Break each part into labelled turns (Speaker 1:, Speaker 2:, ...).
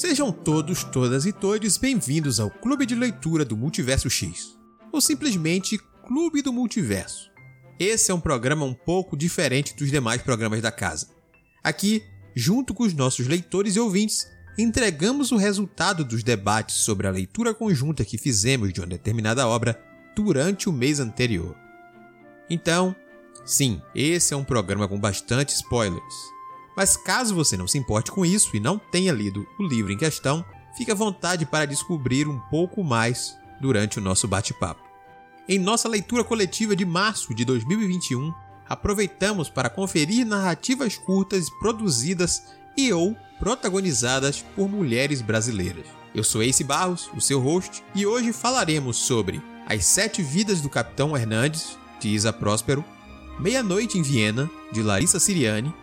Speaker 1: Sejam todos, todas e todos bem-vindos ao Clube de Leitura do Multiverso X, ou simplesmente Clube do Multiverso. Esse é um programa um pouco diferente dos demais programas da casa. Aqui, junto com os nossos leitores e ouvintes, entregamos o resultado dos debates sobre a leitura conjunta que fizemos de uma determinada obra durante o mês anterior. Então, sim, esse é um programa com bastante spoilers. Mas caso você não se importe com isso e não tenha lido o livro em questão, fique à vontade para descobrir um pouco mais durante o nosso bate-papo. Em nossa leitura coletiva de março de 2021, aproveitamos para conferir narrativas curtas produzidas e ou protagonizadas por mulheres brasileiras. Eu sou Ace Barros, o seu host, e hoje falaremos sobre As Sete Vidas do Capitão Hernandes, de Isa Próspero, Meia-Noite em Viena, de Larissa Siriani,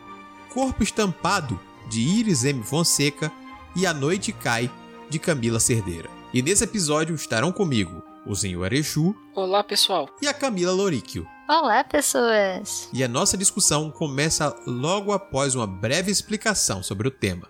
Speaker 1: Corpo Estampado, de Iris M. Fonseca, e A Noite Cai, de Camila Cerdeira. E nesse episódio estarão comigo o Senhor Exu.
Speaker 2: Olá, pessoal.
Speaker 1: E a Camila Loríquio.
Speaker 3: Olá, pessoas!
Speaker 1: E a nossa discussão começa logo após uma breve explicação sobre o tema.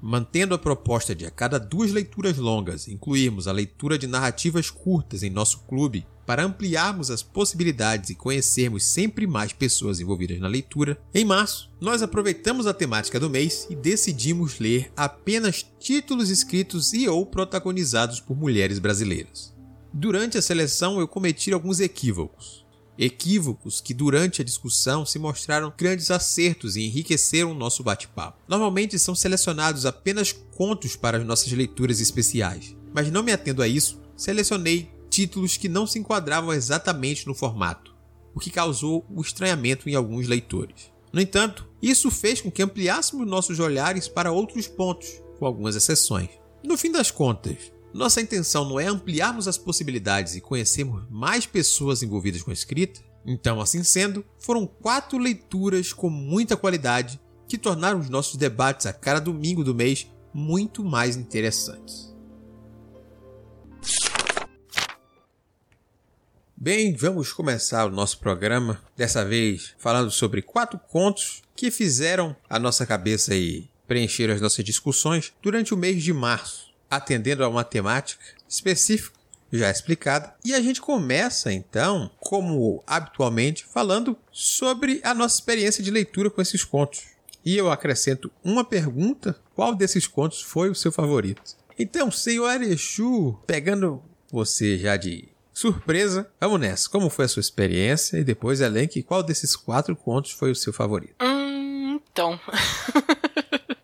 Speaker 1: Mantendo a proposta de a cada duas leituras longas incluirmos a leitura de narrativas curtas em nosso clube para ampliarmos as possibilidades e conhecermos sempre mais pessoas envolvidas na leitura, em março nós aproveitamos a temática do mês e decidimos ler apenas títulos escritos e ou protagonizados por mulheres brasileiras. Durante a seleção eu cometi alguns equívocos. Equívocos que durante a discussão se mostraram grandes acertos e enriqueceram o nosso bate-papo. Normalmente são selecionados apenas contos para as nossas leituras especiais, mas não me atendo a isso, selecionei títulos que não se enquadravam exatamente no formato, o que causou o estranhamento em alguns leitores. No entanto, isso fez com que ampliássemos nossos olhares para outros pontos, com algumas exceções. No fim das contas, nossa intenção não é ampliarmos as possibilidades e conhecermos mais pessoas envolvidas com a escrita? Então, assim sendo, foram quatro leituras com muita qualidade que tornaram os nossos debates a cada domingo do mês muito mais interessantes. Bem, vamos começar o nosso programa, dessa vez falando sobre quatro contos que fizeram a nossa cabeça e preencher as nossas discussões durante o mês de março atendendo a uma temática específica já explicada. E a gente começa então, como habitualmente, falando sobre a nossa experiência de leitura com esses contos. E eu acrescento uma pergunta: qual desses contos foi o seu favorito? Então, senhor Exu, pegando você já de surpresa, vamos nessa. Como foi a sua experiência? E depois elenque qual desses quatro contos foi o seu favorito.
Speaker 2: Hum, então.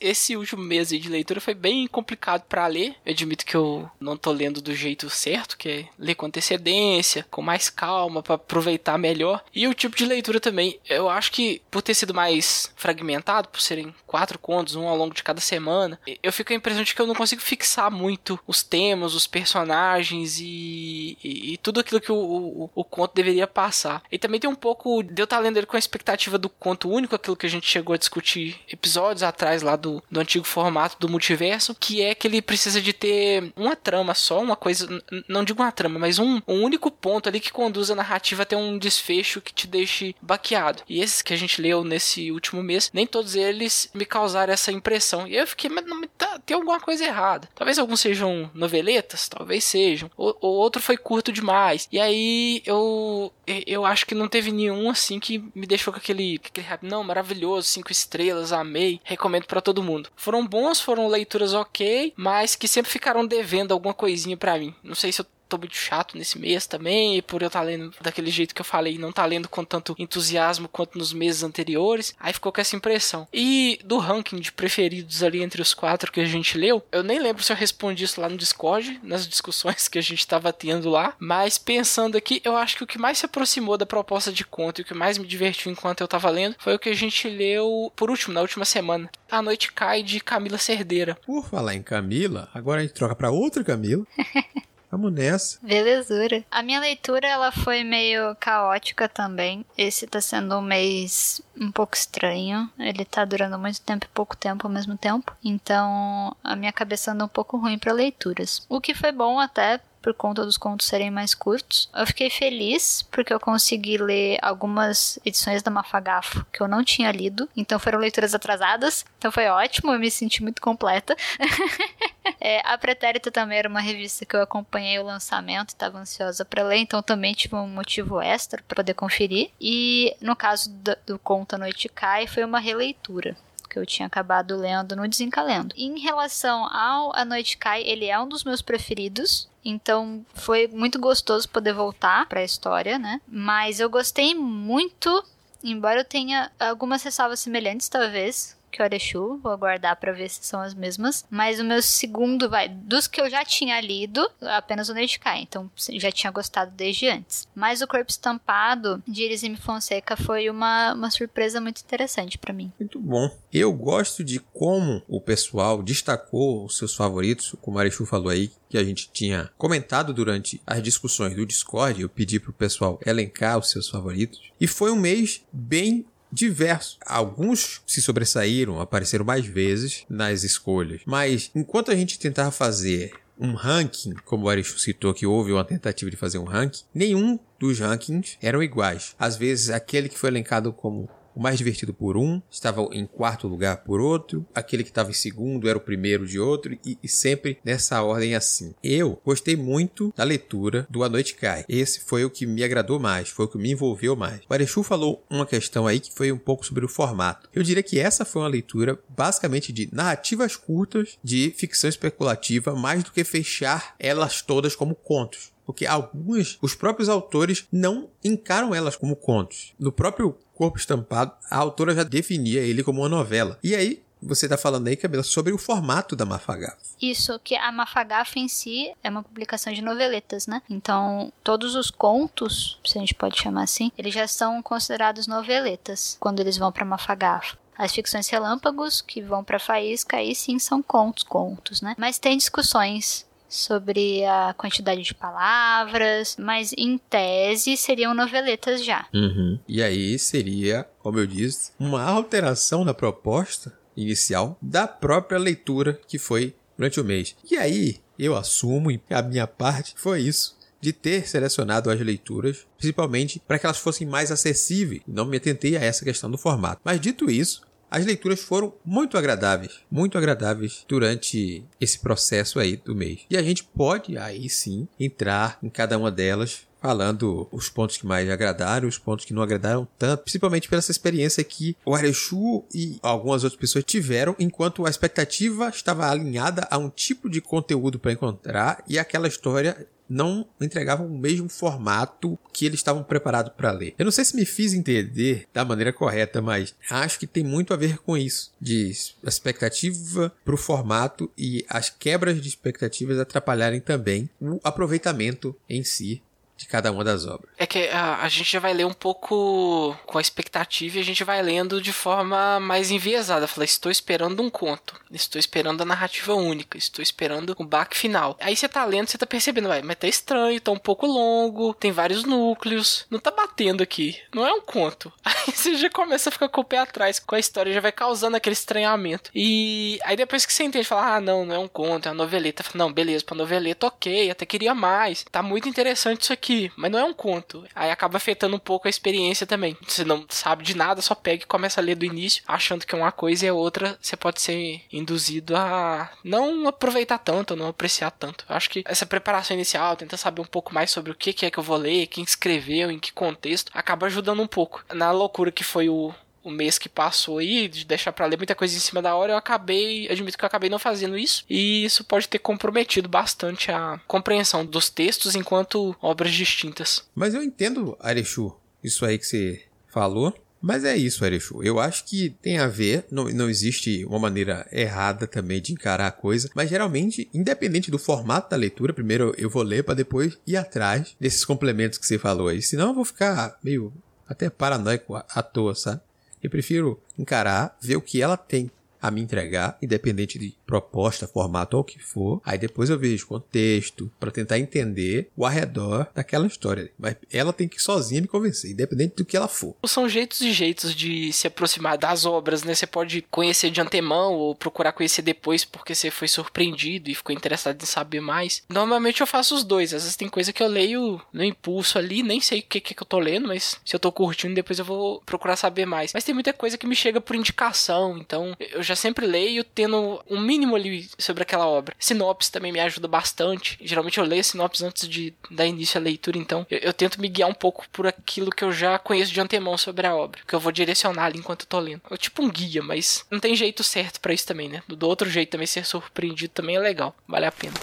Speaker 2: esse último mês de leitura foi bem complicado para ler. Eu admito que eu não tô lendo do jeito certo, que é ler com antecedência, com mais calma, para aproveitar melhor. E o tipo de leitura também, eu acho que por ter sido mais fragmentado, por serem quatro contos, um ao longo de cada semana, eu fico a impressão de que eu não consigo fixar muito os temas, os personagens e, e, e tudo aquilo que o, o, o, conto deveria passar. E também tem um pouco de eu estar tá lendo ele com a expectativa do conto único, aquilo que a gente chegou a discutir episódios atrás lá do do, antigo formato do multiverso, que é que ele precisa de ter uma trama só, uma coisa, não digo uma trama, mas um, um único ponto ali que conduz a narrativa a ter um desfecho que te deixe baqueado. E esses que a gente leu nesse último mês, nem todos eles me causaram essa impressão. E eu fiquei, mas não, tá, tem alguma coisa errada. Talvez alguns sejam noveletas, talvez sejam. O, o outro foi curto demais. E aí eu eu acho que não teve nenhum assim que me deixou com aquele, aquele não, maravilhoso, cinco estrelas, amei, recomendo para todo mundo. Foram bons, foram leituras ok, mas que sempre ficaram devendo alguma coisinha para mim. Não sei se eu tô muito chato nesse mês também, e por eu estar tá lendo daquele jeito que eu falei, não tá lendo com tanto entusiasmo quanto nos meses anteriores, aí ficou com essa impressão. E do ranking de preferidos ali entre os quatro que a gente leu, eu nem lembro se eu respondi isso lá no Discord, nas discussões que a gente tava tendo lá, mas pensando aqui, eu acho que o que mais se aproximou da proposta de conto e o que mais me divertiu enquanto eu tava lendo foi o que a gente leu por último, na última semana. A Noite Cai de Camila Cerdeira.
Speaker 1: Por falar em Camila, agora a gente troca para outra Camila. Vamos nessa.
Speaker 3: Belezura. A minha leitura ela foi meio caótica também. Esse tá sendo um mês um pouco estranho. Ele tá durando muito tempo e pouco tempo ao mesmo tempo. Então a minha cabeça anda um pouco ruim para leituras. O que foi bom até por conta dos contos serem mais curtos. Eu fiquei feliz porque eu consegui ler algumas edições da Mafagafo que eu não tinha lido, então foram leituras atrasadas, então foi ótimo, eu me senti muito completa. é, a Pretérita também era uma revista que eu acompanhei o lançamento, estava ansiosa para ler, então também tive um motivo extra para poder conferir. E no caso do, do Conta Noite Cai, foi uma releitura que eu tinha acabado lendo no Desencalendo. Em relação ao A Noite Cai, ele é um dos meus preferidos. Então foi muito gostoso poder voltar para a história, né? Mas eu gostei muito, embora eu tenha algumas ressalvas semelhantes, talvez, que o Arechu, vou aguardar para ver se são as mesmas. Mas o meu segundo, vai, dos que eu já tinha lido, apenas o Nerdcai, então já tinha gostado desde antes. Mas o Corpo Estampado de Irisime Fonseca foi uma, uma surpresa muito interessante para mim.
Speaker 1: Muito bom. Eu gosto de como o pessoal destacou os seus favoritos, como o Arechu falou aí, que a gente tinha comentado durante as discussões do Discord. Eu pedi pro pessoal elencar os seus favoritos. E foi um mês bem diversos. Alguns se sobressaíram, apareceram mais vezes nas escolhas. Mas enquanto a gente tentava fazer um ranking, como o Aristo citou que houve uma tentativa de fazer um ranking, nenhum dos rankings eram iguais. Às vezes aquele que foi elencado como o mais divertido por um, estava em quarto lugar por outro, aquele que estava em segundo era o primeiro de outro, e, e, sempre nessa ordem assim. Eu gostei muito da leitura do A Noite Cai. Esse foi o que me agradou mais, foi o que me envolveu mais. O falou uma questão aí que foi um pouco sobre o formato. Eu diria que essa foi uma leitura basicamente de narrativas curtas de ficção especulativa, mais do que fechar elas todas como contos porque algumas, os próprios autores não encaram elas como contos. No próprio Corpo Estampado, a autora já definia ele como uma novela. E aí, você está falando aí, Camila, sobre o formato da Mafagafo.
Speaker 3: Isso, que a Mafagafo em si é uma publicação de noveletas, né? Então, todos os contos, se a gente pode chamar assim, eles já são considerados noveletas quando eles vão para Mafagafo. As ficções relâmpagos que vão para Faísca aí sim são contos, contos, né? Mas tem discussões sobre a quantidade de palavras, mas em tese seriam noveletas já.
Speaker 1: Uhum. E aí seria, como eu disse, uma alteração na proposta inicial da própria leitura que foi durante o mês. E aí eu assumo, e a minha parte foi isso de ter selecionado as leituras, principalmente para que elas fossem mais acessíveis. Não me atentei a essa questão do formato. Mas dito isso, as leituras foram muito agradáveis, muito agradáveis durante esse processo aí do mês. E a gente pode aí sim entrar em cada uma delas falando os pontos que mais agradaram, os pontos que não agradaram tanto, principalmente pela essa experiência que o Arechu e algumas outras pessoas tiveram, enquanto a expectativa estava alinhada a um tipo de conteúdo para encontrar e aquela história não entregavam o mesmo formato que eles estavam preparados para ler. Eu não sei se me fiz entender da maneira correta, mas acho que tem muito a ver com isso, de expectativa para o formato e as quebras de expectativas atrapalharem também o aproveitamento em si de cada uma das obras.
Speaker 2: É que a, a, gente já vai ler um pouco com a expectativa e a gente vai lendo de forma mais enviesada. Fala, estou esperando um conto, estou esperando a narrativa única, estou esperando o baque final. Aí você tá lendo, você tá percebendo, vai, mas tá estranho, tá um pouco longo, tem vários núcleos, não tá batendo aqui, não é um conto. Aí você já começa a ficar com o pé atrás com a história, já vai causando aquele estranhamento. E aí depois que você entende, fala, ah, não, não é um conto, é uma noveleta. Fala, não, beleza, pra noveleta, ok, até queria mais, tá muito interessante isso aqui aqui, mas não é um conto. Aí acaba afetando um pouco a experiência também. Você não sabe de nada, só pega e começa a ler do início, achando que é uma coisa e é outra, você pode ser induzido a não aproveitar tanto, não apreciar tanto. Eu acho que essa preparação inicial, tentar saber um pouco mais sobre o que é que eu vou ler, quem escreveu, em que contexto, acaba ajudando um pouco. Na loucura que foi o, o mês que passou aí, de deixar para ler muita coisa em cima da hora, eu acabei, admito que eu acabei não fazendo isso, e isso pode ter comprometido bastante a compreensão dos textos enquanto obras distintas.
Speaker 1: Mas eu entendo, Arechu, isso aí que você falou. Mas é isso, Arechu. Eu acho que tem a ver, não, não existe uma maneira errada também de encarar a coisa, mas geralmente, independente do formato da leitura, primeiro eu vou ler para depois ir atrás desses complementos que você falou aí. Senão eu vou ficar meio até paranoico à toa, sabe? Eu prefiro encarar, ver o que ela tem a me entregar, independente de proposta, formato ou o que for. Aí depois eu vejo contexto para tentar entender o arredor daquela história. Mas ela tem que sozinha me convencer, independente do que ela for.
Speaker 2: São jeitos e jeitos de se aproximar das obras, né? Você pode conhecer de antemão ou procurar conhecer depois porque você foi surpreendido e ficou interessado em saber mais. Normalmente eu faço os dois. Às vezes tem coisa que eu leio no impulso ali, nem sei o que, que eu tô lendo, mas se eu tô curtindo, depois eu vou procurar saber mais. Mas tem muita coisa que me chega por indicação, então eu já sempre leio tendo um mínimo ali sobre aquela obra. Sinopse também me ajuda bastante. Geralmente eu leio sinopse antes de dar início à leitura, então eu, eu tento me guiar um pouco por aquilo que eu já conheço de antemão sobre a obra, que eu vou direcionar ali enquanto eu tô lendo. É tipo um guia, mas não tem jeito certo para isso também, né? Do outro jeito também ser surpreendido também é legal, vale a pena.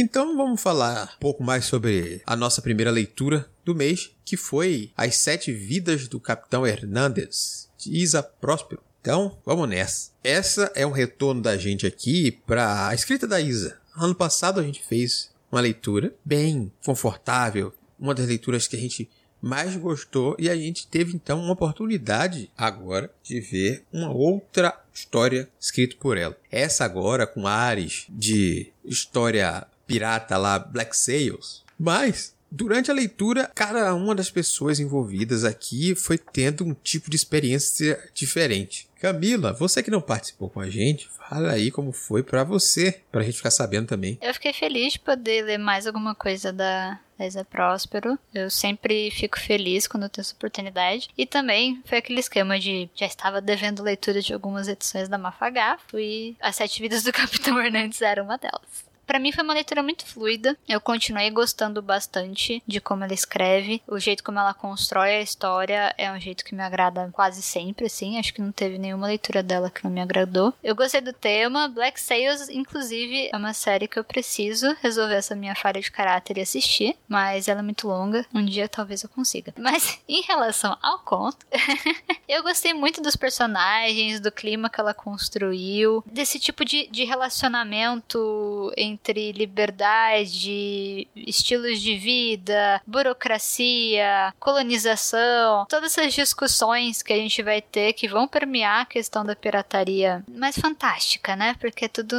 Speaker 1: Então vamos falar um pouco mais sobre a nossa primeira leitura do mês, que foi As Sete Vidas do Capitão Hernandes, de Isa Próspero. Então, vamos nessa. Essa é um retorno da gente aqui para a escrita da Isa. Ano passado a gente fez uma leitura bem confortável, uma das leituras que a gente mais gostou e a gente teve então uma oportunidade agora de ver uma outra história escrita por ela. Essa agora com ares de história pirata lá, Black Sails. Mas, durante a leitura, cada uma das pessoas envolvidas aqui foi tendo um tipo de experiência diferente. Camila, você que não participou com a gente, fala aí como foi para você, pra gente ficar sabendo também.
Speaker 3: Eu fiquei feliz de poder ler mais alguma coisa da Isa Próspero. Eu sempre fico feliz quando tenho essa oportunidade. E também foi aquele esquema de já estava devendo leitura de algumas edições da Mafagafo e As Sete Vidas do Capitão Hernandes era uma delas. Para mim foi uma leitura muito fluida. Eu continuei gostando bastante de como ela escreve, o jeito como ela constrói a história é um jeito que me agrada quase sempre, assim. Acho que não teve nenhuma leitura dela que não me agradou. Eu gostei do tema. Black Sails, inclusive, é uma série que eu preciso resolver essa minha falha de caráter e assistir, mas ela é muito longa. Um dia talvez eu consiga. Mas em relação ao conto, eu gostei muito dos personagens, do clima que ela construiu, desse tipo de, de relacionamento entre entre liberdade, estilos de vida, burocracia, colonização, todas essas discussões que a gente vai ter que vão permear a questão da pirataria mais fantástica, né? Porque tudo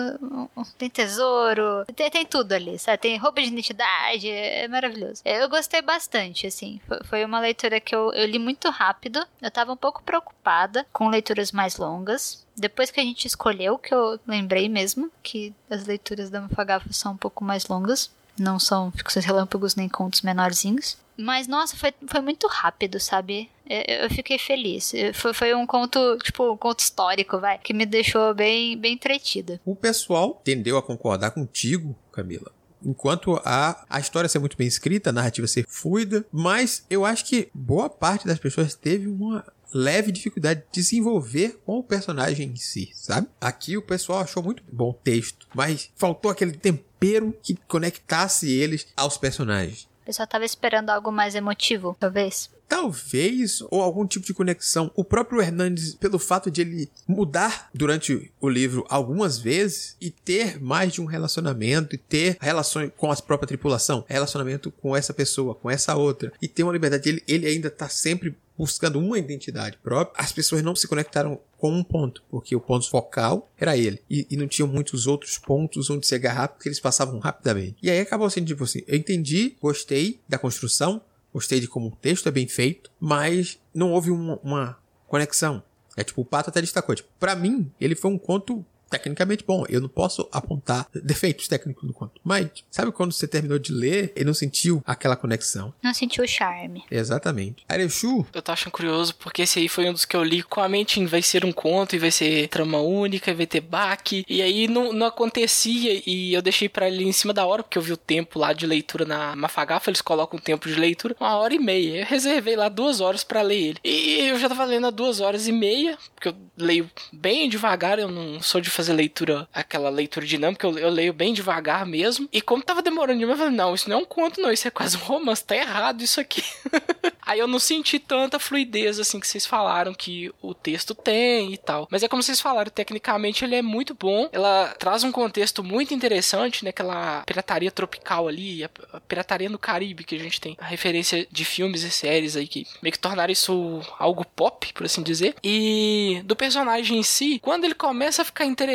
Speaker 3: tem tesouro, tem, tem tudo ali, sabe? Tem roupa de identidade, é maravilhoso. Eu gostei bastante, assim. Foi uma leitura que eu, eu li muito rápido. Eu tava um pouco preocupada com leituras mais longas, depois que a gente escolheu, que eu lembrei mesmo que as leituras da Mafagafa são um pouco mais longas. Não são ficções relâmpagos nem contos menorzinhos. Mas, nossa, foi, foi muito rápido, sabe? Eu, eu fiquei feliz. Foi, foi um conto, tipo, um conto histórico, vai, que me deixou bem, bem entretida.
Speaker 1: O pessoal tendeu a concordar contigo, Camila. Enquanto a, a história ser muito bem escrita, a narrativa ser fluida, mas eu acho que boa parte das pessoas teve uma leve dificuldade de se envolver com o personagem em si, sabe? Aqui o pessoal achou muito bom o texto, mas faltou aquele tempero que conectasse eles aos personagens.
Speaker 3: O pessoal tava esperando algo mais emotivo, talvez.
Speaker 1: Talvez, ou algum tipo de conexão. O próprio Hernandes, pelo fato de ele mudar durante o livro algumas vezes e ter mais de um relacionamento e ter relações com a própria tripulação, relacionamento com essa pessoa, com essa outra, e ter uma liberdade, ele, ele ainda tá sempre buscando uma identidade própria, as pessoas não se conectaram com um ponto, porque o ponto focal era ele. E, e não tinham muitos outros pontos onde se agarrar, porque eles passavam rapidamente. E aí acabou sendo tipo assim: eu entendi, gostei da construção, gostei de como o texto é bem feito, mas não houve uma, uma conexão. É tipo, o Pato até destacou, tipo, pra mim, ele foi um conto tecnicamente bom. Eu não posso apontar defeitos técnicos do conto. Mas, sabe quando você terminou de ler e não sentiu aquela conexão?
Speaker 3: Não sentiu o charme.
Speaker 1: Exatamente. Arechu.
Speaker 2: Eu tô achando curioso porque esse aí foi um dos que eu li com a mente em vai ser um conto e vai ser trama única, e vai ter baque. E aí não, não acontecia e eu deixei para ele em cima da hora, porque eu vi o tempo lá de leitura na Mafagafa, eles colocam o tempo de leitura, uma hora e meia. Eu reservei lá duas horas para ler ele. E eu já tava lendo há duas horas e meia, porque eu leio bem devagar, eu não sou de fazer leitura, aquela leitura dinâmica, eu, eu leio bem devagar mesmo. E como tava demorando demais, eu falei, não, isso não é um conto, não, isso é quase um romance, tá errado isso aqui. Aí eu não senti tanta fluidez assim que vocês falaram que o texto tem e tal. Mas é como vocês falaram, tecnicamente ele é muito bom. Ela traz um contexto muito interessante, né? Aquela pirataria tropical ali, a pirataria no Caribe que a gente tem. A referência de filmes e séries aí que meio que tornaram isso algo pop, por assim dizer. E do personagem em si, quando ele começa a ficar interessante,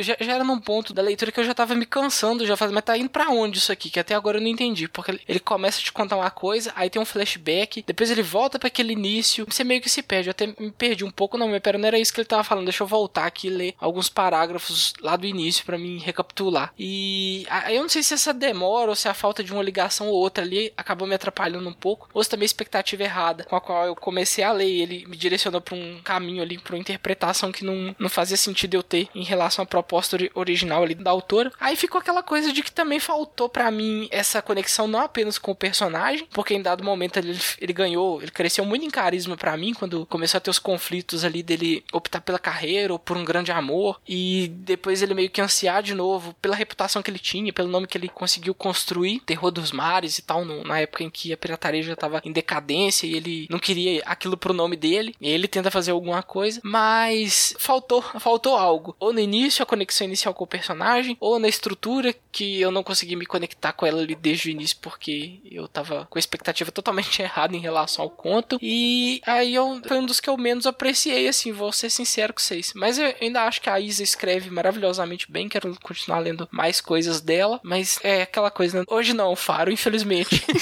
Speaker 2: já, já era num ponto da leitura que eu já tava me cansando, já fazendo, mas tá indo pra onde isso aqui? Que até agora eu não entendi. Porque ele começa a te contar uma coisa, aí tem um flashback, depois ele volta para aquele início, você meio que se perde. Eu até me perdi um pouco, não, mas pera, não era isso que ele tava falando. Deixa eu voltar aqui e ler alguns parágrafos lá do início para mim recapitular. E aí eu não sei se essa demora ou se a falta de uma ligação ou outra ali acabou me atrapalhando um pouco, ou se também a expectativa errada com a qual eu comecei a ler. Ele me direcionou para um caminho ali, para uma interpretação que não, não fazia sentido eu ter em relação à proposta original ali da autora. Aí ficou aquela coisa de que também faltou para mim essa conexão não apenas com o personagem, porque em dado momento ele, ele ganhou, ele cresceu muito em carisma para mim quando começou a ter os conflitos ali dele optar pela carreira ou por um grande amor e depois ele meio que ansiar de novo pela reputação que ele tinha, pelo nome que ele conseguiu construir, Terror dos Mares e tal, no, na época em que a pirataria já tava em decadência e ele não queria aquilo pro nome dele, e ele tenta fazer alguma coisa, mas faltou, faltou algo. Ou no início, a conexão inicial com o personagem, ou na estrutura que eu não consegui me conectar com ela ali desde o início porque eu tava com a expectativa totalmente errada em relação ao conto. E aí eu, foi um dos que eu menos apreciei, assim, vou ser sincero com vocês. Mas eu ainda acho que a Isa escreve maravilhosamente bem, quero continuar lendo mais coisas dela, mas é aquela coisa, né? Hoje não, Faro, infelizmente.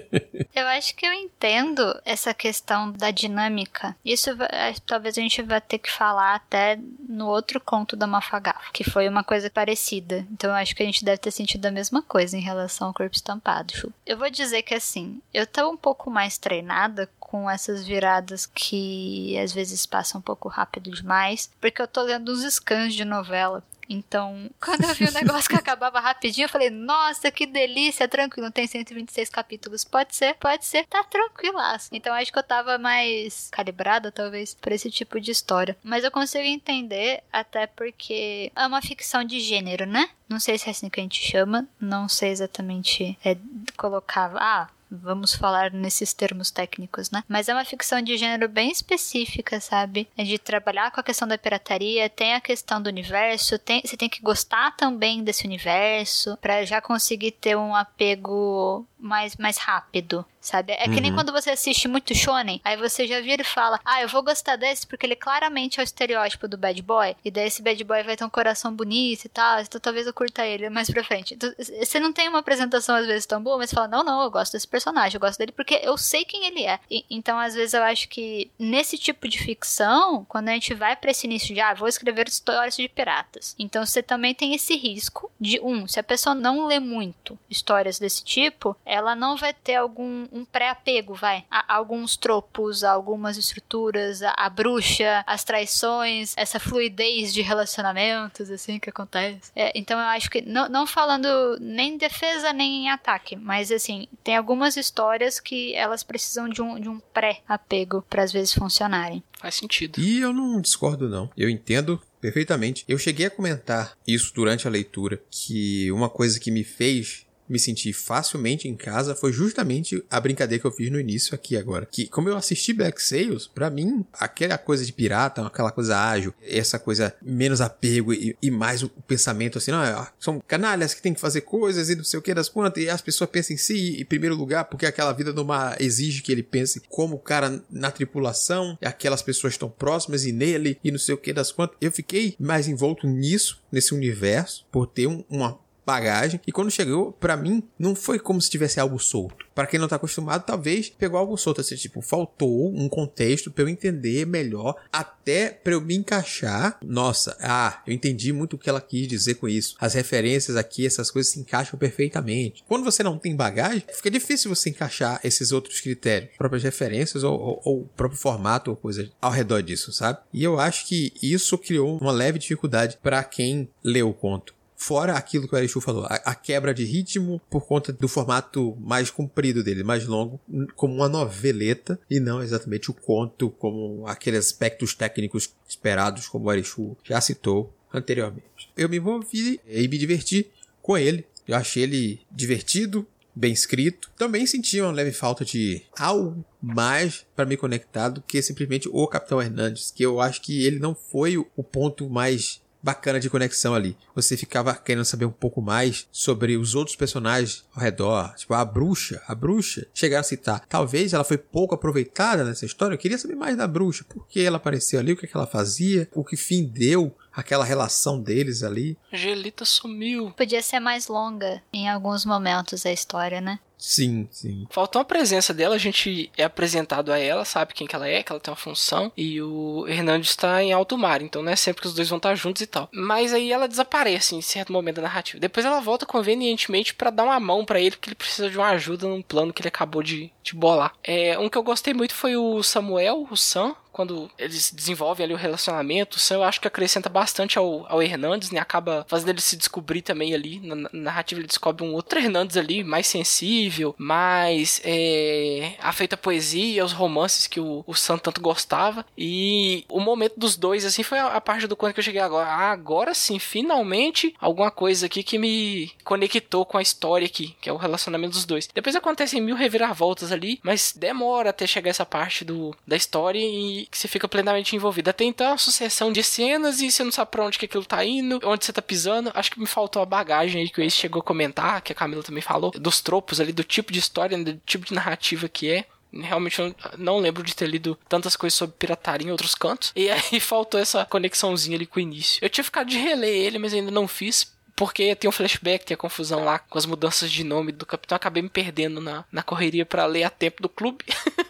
Speaker 3: eu acho que eu entendo essa questão da dinâmica. Isso é, talvez a gente vá ter que falar até no outro conto da Mafagafo, que foi uma coisa parecida. Então eu acho que a gente deve ter sentido a mesma coisa em relação ao corpo estampado. Eu vou dizer que assim, eu tô um pouco mais treinada com essas viradas que às vezes passam um pouco rápido demais, porque eu tô lendo uns scans de novela. Então, quando eu vi o negócio que acabava rapidinho, eu falei, nossa, que delícia, tranquilo, tem 126 capítulos. Pode ser, pode ser, tá tranquilaço. Então, acho que eu tava mais calibrada, talvez, pra esse tipo de história. Mas eu consigo entender, até porque é uma ficção de gênero, né? Não sei se é assim que a gente chama, não sei exatamente é, colocava. Ah, vamos falar nesses termos técnicos, né? Mas é uma ficção de gênero bem específica, sabe? É de trabalhar com a questão da pirataria, tem a questão do universo, tem, você tem que gostar também desse universo para já conseguir ter um apego mais, mais rápido, sabe? É que uhum. nem quando você assiste muito shonen, aí você já vira e fala, ah, eu vou gostar desse porque ele claramente é o estereótipo do bad boy, e daí esse bad boy vai ter um coração bonito e tal, então talvez eu curta ele mais pra frente. Então, você não tem uma apresentação às vezes tão boa, mas você fala, não, não, eu gosto desse personagem, eu gosto dele porque eu sei quem ele é. E, então, às vezes eu acho que nesse tipo de ficção, quando a gente vai para esse início de, ah, vou escrever histórias de piratas, então você também tem esse risco de, um, se a pessoa não lê muito histórias desse tipo, ela não vai ter algum um pré-apego, vai. A, alguns tropos, algumas estruturas, a, a, bruxa, as traições, essa fluidez de relacionamentos, assim, que acontece. É, então eu acho que, não, não falando nem em defesa nem em ataque, mas assim, tem algumas histórias que elas precisam de um, de um pré-apego para às vezes funcionarem.
Speaker 2: Faz sentido.
Speaker 1: E eu não discordo, não. Eu entendo perfeitamente. Eu cheguei a comentar isso durante a leitura, que uma coisa que me fez me senti facilmente em casa foi justamente a brincadeira que eu fiz no início aqui agora. Que, como eu assisti Black Sails, para mim, aquela coisa de pirata, aquela coisa ágil, essa coisa menos apego e, e mais o, o, pensamento assim, não, é, são canalhas que tem que fazer coisas e não sei o que das quantas, e as pessoas pensam em si em primeiro lugar, porque aquela vida no mar exige que ele pense como o cara na tripulação, aquelas pessoas estão próximas e nele, e não sei o que das quantas. Eu fiquei mais envolto nisso, nesse universo, por ter um, uma bagagem. E quando chegou, para mim, não foi como se tivesse algo solto. Para quem não tá acostumado, talvez pegou algo solto. Assim, tipo, faltou um contexto para eu entender melhor, até para eu me encaixar. Nossa, ah, eu entendi muito o que ela quis dizer com isso. As referências aqui, essas coisas se encaixam perfeitamente. Quando você não tem bagagem, fica difícil você encaixar esses outros critérios, próprias referências ou, ou, ou próprio formato ou coisa ao redor disso, sabe? E eu acho que isso criou uma leve dificuldade para quem leu o conto. Fora aquilo que o Erichu falou, a, a, quebra de ritmo por conta do formato mais comprido dele, mais longo, como uma noveleta e não exatamente o conto como aqueles aspectos técnicos esperados, como o Erichu já citou anteriormente. Eu me envolvi e me diverti com ele. Eu achei ele divertido, bem escrito. Também senti uma leve falta de algo mais para me conectar do que simplesmente o Capitão Hernandes, que eu acho que ele não foi o ponto mais bacana de conexão ali. Você ficava querendo saber um pouco mais sobre os outros personagens ao redor, tipo a bruxa, a bruxa. Chegaram a citar, talvez ela foi pouco aproveitada nessa história. Eu queria saber mais da bruxa, por que ela apareceu ali, o que, é que ela fazia, o que fim deu aquela relação deles ali.
Speaker 2: Angelita sumiu.
Speaker 3: Podia ser mais longa em alguns momentos a história, né?
Speaker 1: Sim, sim.
Speaker 2: Faltou a presença dela, a gente é apresentado a ela, sabe quem que ela é, que ela tem uma função, e o Hernandes está em alto mar, então não é sempre que os dois vão estar juntos e tal. Mas aí ela desaparece em certo momento da narrativa. Depois ela volta convenientemente para dar uma mão para ele, porque ele precisa de uma ajuda num plano que ele acabou de, de bolar. É, um que eu gostei muito foi o Samuel, o Sam, quando eles desenvolvem ali o relacionamento, o Sam eu acho que acrescenta bastante ao, ao Hernandes, né? Acaba fazendo ele se descobrir também ali. Na, na narrativa ele descobre um outro Hernandes ali, mais sensível, mais é, afeito à poesia, aos romances que o, o Sam tanto gostava. E o momento dos dois, assim, foi a, a parte do quando que eu cheguei agora. Ah, agora sim, finalmente, alguma coisa aqui que me conectou com a história aqui, que é o relacionamento dos dois. Depois acontecem mil reviravoltas ali, mas demora até chegar essa parte do, da história e que você fica plenamente envolvido. Até então, uma sucessão de cenas e você não sabe pra onde que aquilo tá indo, onde você tá pisando. Acho que me faltou a bagagem aí que o Ace chegou a comentar, que a Camila também falou, dos tropos ali, do tipo de história, do tipo de narrativa que é. Realmente eu não lembro de ter lido tantas coisas sobre pirataria em outros cantos. E aí faltou essa conexãozinha ali com o início. Eu tinha ficado de reler ele, mas ainda não fiz porque tem um flashback, tem a confusão lá com as mudanças de nome do capitão. acabei me perdendo na, na correria para ler a tempo do clube.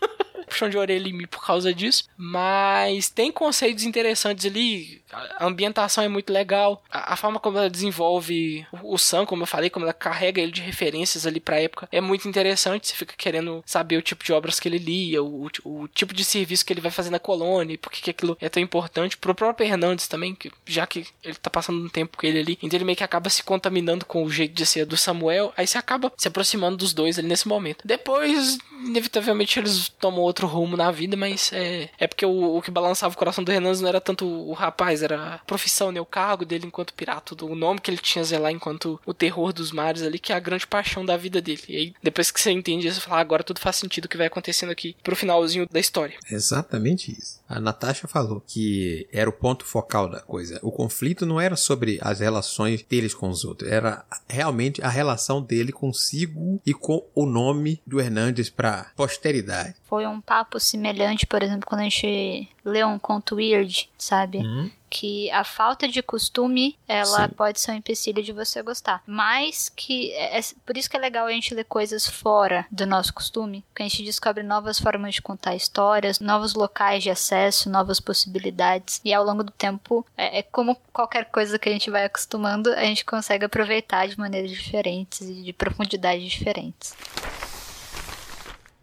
Speaker 2: puxão de orelha em mim por causa disso. Mas tem conceitos interessantes ali. A ambientação é muito legal. A, a forma como ela desenvolve o, o Sam, como eu falei, como ela carrega ele de referências ali pra época, é muito interessante. Você fica querendo saber o tipo de obras que ele lia, o, o, o tipo de serviço que ele vai fazer na colônia, e por que, aquilo é tão importante. Pro próprio Hernandes também, que, já que ele tá passando um tempo com ele ali, então ele meio que acaba se contaminando com o jeito de ser do Samuel. Aí você acaba se aproximando dos dois ali nesse momento. Depois, inevitavelmente, eles tomam outro rumo na vida, mas é, é porque o, o que balançava o coração do Hernandes não era tanto o rapaz, era a profissão, né? O cargo dele enquanto pirata, o nome que ele tinha zelar enquanto o terror dos mares ali, que é a grande paixão da vida dele. E aí, depois que você entende isso, você fala, ah, agora tudo faz sentido o que vai acontecendo aqui pro finalzinho da história.
Speaker 1: Exatamente isso. A Natasha falou que era o ponto focal da coisa. O conflito não era sobre as relações deles com os outros, era realmente a relação dele consigo e com o nome do Hernandes para posteridade.
Speaker 3: Foi um papo semelhante, por exemplo, quando a gente lê um conto weird, sabe?
Speaker 1: Uhum.
Speaker 3: Que a falta de costume, ela
Speaker 1: Sim.
Speaker 3: pode ser um empecilho de você gostar. Mas que. É, é- por isso que é legal a gente ler coisas fora do nosso costume. Que a gente descobre novas formas de contar histórias, novos locais de acesso, novas possibilidades. E ao longo do tempo, é, é como qualquer coisa que a gente vai acostumando, a gente consegue aproveitar de maneiras diferentes e de profundidades diferentes.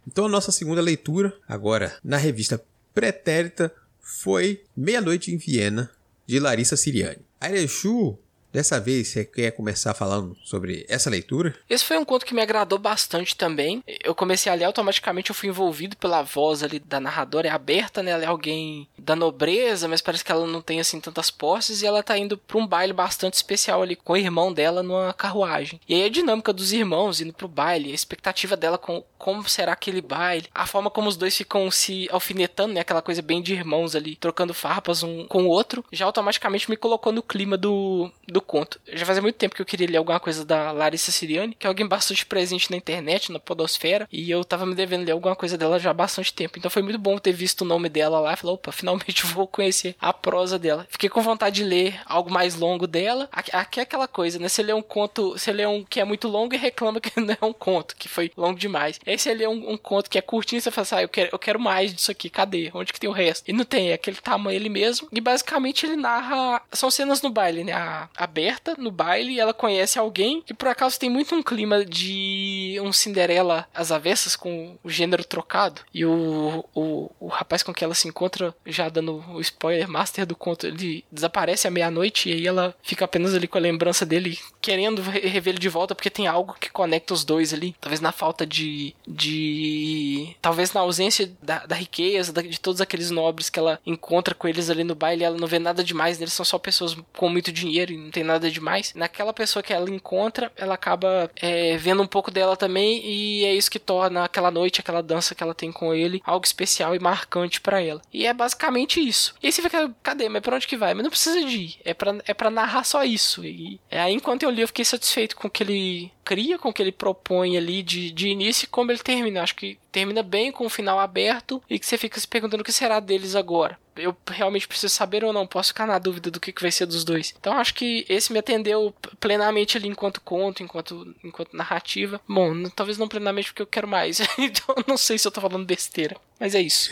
Speaker 1: Então a nossa segunda leitura, agora na revista Pretérita, foi Meia-Noite em Viena, de Larissa Siriani. Airechu, dessa vez você quer começar falando sobre essa leitura?
Speaker 2: Esse foi um conto que me agradou bastante também. Eu comecei a ler automaticamente, eu fui envolvido pela voz ali da narradora, é aberta, né? Ela é alguém da nobreza, mas parece que ela não tem assim tantas posses e ela tá indo pra um baile bastante especial ali com o irmão dela numa carruagem. E aí a dinâmica dos irmãos indo pro baile, a expectativa dela com como será aquele baile, a forma como os dois ficam se alfinetando, né? Aquela coisa bem de irmãos ali, trocando farpas um com o outro, já automaticamente me colocou no clima do, do conto. Já fazia muito tempo que eu queria ler alguma coisa da Larissa Siriani, que é alguém bastante presente na internet, na podosfera, e eu tava me devendo ler alguma coisa dela já há bastante tempo. Então foi muito bom ter visto o nome dela lá e falar, opa, finalmente vou conhecer a prosa dela. Fiquei com vontade de ler algo mais longo dela. Aqui é aquela coisa, né? Você lê um conto, você lê um que é muito longo e reclama que não é um conto, que foi longo demais. Aí você lê um, um conto que é curtinho você fala assim, ah, eu quero, eu quero mais disso aqui, cadê? Onde que tem o resto? E não tem, é aquele tamanho ele mesmo. E basicamente ele narra. São cenas no baile, né? A, aberta no baile e ela conhece alguém que por acaso tem muito um clima de um Cinderela às avessas com o gênero trocado. E o, o, o rapaz com que ela se encontra, já dando o spoiler master do conto, ele desaparece à meia-noite e aí ela fica apenas ali com a lembrança dele, querendo re- rever ele de volta, porque tem algo que conecta os dois ali. Talvez na falta de. de. talvez na ausência da, da riqueza, da- de todos aqueles nobres que ela encontra com eles ali no baile, ela não vê nada demais neles, são só pessoas com muito dinheiro e não tem nada demais. Naquela pessoa que ela encontra, ela acaba é, vendo um pouco dela também e é isso que torna aquela noite, aquela dança que ela tem com ele, algo especial e marcante para ela. E é basicamente isso. E aí você fica, cadê? Mas pra onde que vai? Mas não precisa de ir. É pra, é pra narrar só isso. E aí, enquanto eu li, eu fiquei satisfeito com o que ele cria, com o que ele propõe ali de, de início e como ele termina. Acho que termina bem com o final aberto e que você fica se perguntando o que será deles agora. Eu realmente preciso saber ou não, posso ficar na dúvida do que, que vai ser dos dois. Então acho que esse me atendeu plenamente ali enquanto conto, enquanto, enquanto narrativa. Bom, talvez não plenamente porque eu quero mais. então não sei se eu tô falando besteira. Mas é isso.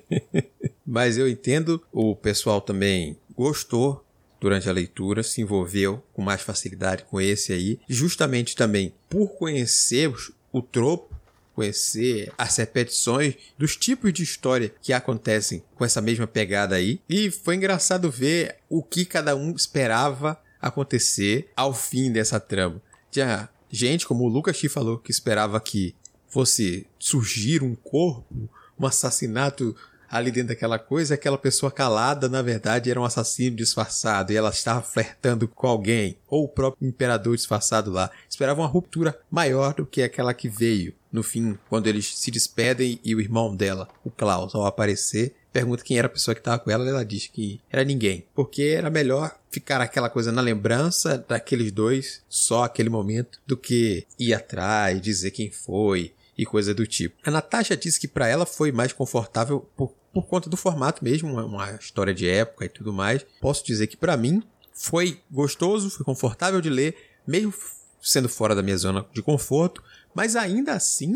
Speaker 1: mas eu entendo, o pessoal também gostou durante a leitura, se envolveu com mais facilidade com esse aí, justamente também por conhecer o tropo, conhecer as repetições dos tipos de história que acontecem com essa mesma pegada aí. E foi engraçado ver o que cada um esperava acontecer ao fim dessa trama. Tinha gente, como o Lucas te falou, que esperava que fosse surgir um corpo, um assassinato ali dentro daquela coisa, aquela pessoa calada, na verdade, era um assassino disfarçado e ela estava flertando com alguém, ou o próprio imperador disfarçado lá. Esperava uma ruptura maior do que aquela que veio. No fim, quando eles se despedem e o irmão dela, o Klaus, ao aparecer, pergunta quem era a pessoa que estava com ela, ela diz que era ninguém. Porque era melhor ficar aquela coisa na lembrança daqueles dois, só aquele momento, do que ir atrás, dizer quem foi e coisa do tipo. A Natasha disse que para ela foi mais confortável por por conta do formato mesmo, uma história de época e tudo mais. Posso dizer que para mim foi gostoso, foi confortável de ler, mesmo sendo fora da minha zona de conforto, mas ainda assim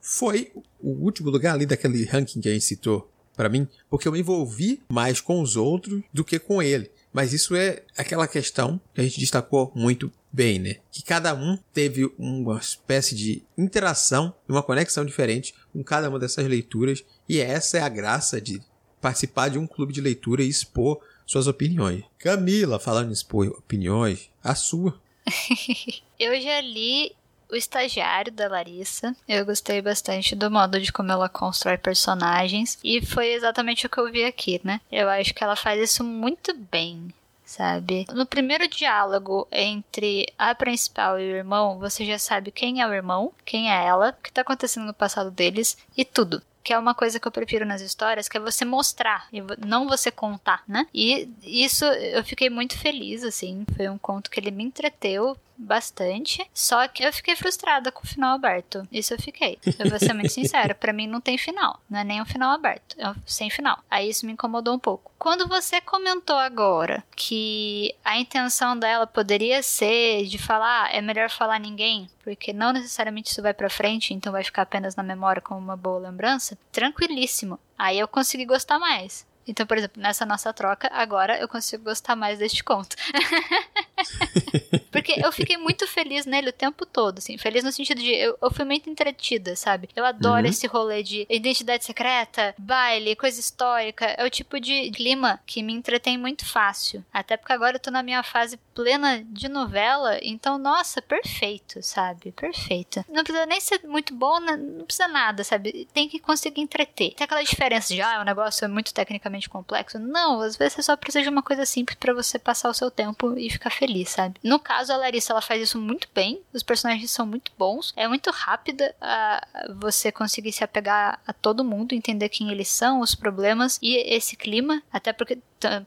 Speaker 1: foi o último lugar ali daquele ranking que a gente citou para mim, porque eu me envolvi mais com os outros do que com ele. Mas isso é aquela questão que a gente destacou muito bem, né? Que cada um teve uma espécie de interação, uma conexão diferente com cada uma dessas leituras, e essa é a graça de participar de um clube de leitura e expor suas opiniões. Camila, falando em expor opiniões, a sua.
Speaker 3: eu já li o Estagiário da Larissa. Eu gostei bastante do modo de como ela constrói personagens. E foi exatamente o que eu vi aqui, né? Eu acho que ela faz isso muito bem sabe? No primeiro diálogo entre a principal e o irmão, você já sabe quem é o irmão, quem é ela, o que tá acontecendo no passado deles e tudo que é uma coisa que eu prefiro nas histórias, que é você mostrar e não você contar, né? E isso eu fiquei muito feliz, assim. Foi um conto que ele me entreteu bastante. Só que eu fiquei frustrada com o final aberto. Isso eu fiquei. Eu vou ser muito sincera. para mim não tem final. Não é nem um final aberto. É sem final. Aí isso me incomodou um pouco. Quando você comentou agora que a intenção dela poderia ser de falar, ah, é melhor falar ninguém, porque não necessariamente isso vai para frente, então vai ficar apenas na memória como uma boa lembrança, tranquilíssimo. Aí eu consegui gostar mais. Então, por exemplo, nessa nossa troca, agora eu consigo gostar mais deste conto. Porque eu fiquei muito feliz nele o tempo todo, assim. Feliz no sentido de eu, eu fui muito entretida, sabe? Eu adoro uhum. esse rolê de identidade secreta, baile, coisa histórica. É o tipo de clima que me entretém muito fácil. Até porque agora eu tô na minha fase plena de novela, então, nossa, perfeito, sabe? Perfeito. Não precisa nem ser muito bom, né? não precisa nada, sabe? Tem que conseguir entreter. Tem aquela diferença de, ah, o negócio é muito tecnicamente complexo. Não, às vezes você só precisa de uma coisa simples para você passar o seu tempo e ficar feliz, sabe? No caso, a Larissa, ela faz isso muito bem. Os personagens são muito bons. É muito rápida a você conseguir se apegar a todo mundo, entender quem eles são, os problemas e esse clima. Até porque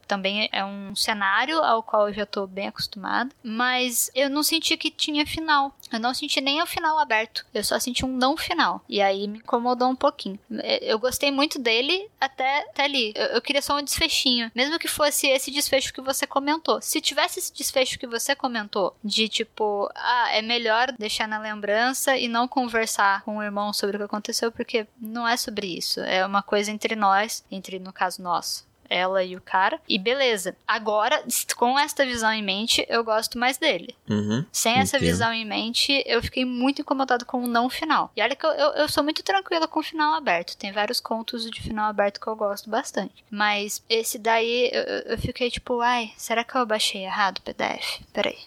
Speaker 3: também é um cenário ao qual eu já tô bem acostumada, mas eu não senti que tinha final. Eu não senti nem o final aberto, eu só senti um não final. E aí me incomodou um pouquinho. É, eu gostei muito dele até, até ali. Eu, eu queria só um desfechinho, mesmo que fosse esse desfecho que você comentou. Se tivesse esse desfecho que você comentou, de tipo, ah, é melhor deixar na lembrança e não conversar com o irmão sobre o que aconteceu, porque não é sobre isso. É uma coisa entre nós, entre, no caso, nós ela e o cara. E beleza. Agora, com esta visão em mente, eu gosto mais dele.
Speaker 1: Uhum,
Speaker 3: Sem essa visão em mente, eu fiquei muito incomodado com o não final. E olha que eu, eu, eu, sou muito tranquila com o final aberto. Tem vários contos de final aberto que eu gosto bastante. Mas esse daí, eu, eu fiquei tipo, ai, será que eu baixei errado o PDF? Peraí.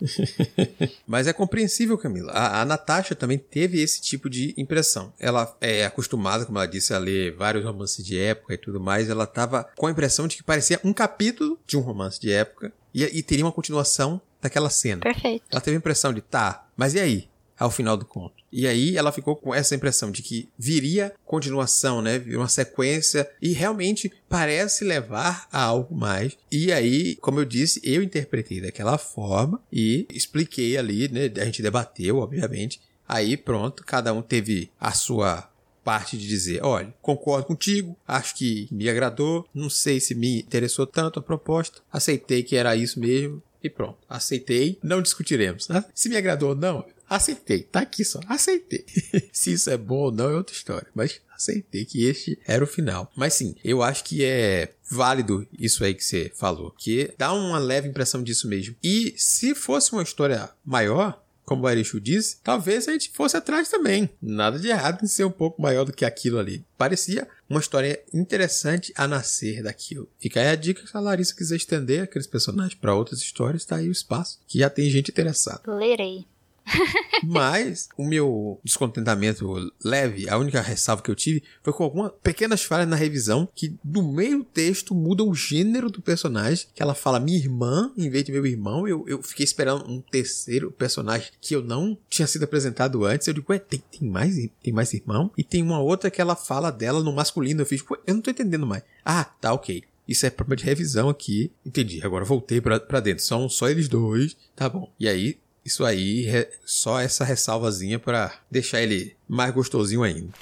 Speaker 1: Mas é compreensível, Camila. A, a Natasha também teve esse tipo de impressão. Ela é acostumada, como ela disse, a ler vários romances de época e tudo mais. Ela tava com a impressão de que parecia um capítulo de um romance de época E, e teria uma continuação daquela cena.
Speaker 3: Perfeito.
Speaker 1: Ela teve a impressão de, tá, mas e aí? Ao final do conto. E aí ela ficou com essa impressão de que viria continuação, né? Uma sequência. E realmente parece levar a algo mais. E aí, como eu disse, eu interpretei daquela forma e expliquei ali, né? A gente debateu, obviamente. Aí pronto, cada um teve a sua parte de dizer, olha, concordo contigo, acho que me agradou, não sei se me interessou tanto a proposta, aceitei que era isso mesmo e pronto, aceitei, não discutiremos. Né? Se me agradou ou não, aceitei, tá aqui só, aceitei. se isso é bom ou não é outra história, mas aceitei que este era o final. Mas sim, eu acho que é válido isso aí que você falou, que dá uma leve impressão disso mesmo. E se fosse uma história maior, como o Arishu disse, talvez a gente fosse atrás também. Nada de errado em ser um pouco maior do que aquilo ali. Parecia uma história interessante a nascer daquilo. Fica aí a dica se a Larissa quiser estender aqueles personagens para outras histórias, tá aí o espaço, que já tem gente interessada.
Speaker 3: Lerei.
Speaker 1: Mas o meu descontentamento leve, a única ressalva que eu tive foi com algumas pequenas falhas na revisão que do meio texto muda o gênero do personagem, que ela fala minha irmã em vez de meu irmão. Eu, eu fiquei esperando um terceiro personagem que eu não tinha sido apresentado antes. Eu digo, ué, tem, tem mais tem mais irmão? E tem uma outra que ela fala dela no masculino. Eu fiz, ué, eu não tô entendendo mais. Ah, tá, ok. Isso é problema de revisão aqui. Entendi. Agora voltei pra, dentro. São só eles dois. Tá bom. E aí, isso aí, só essa ressalvazinha para deixar ele mais gostosinho ainda.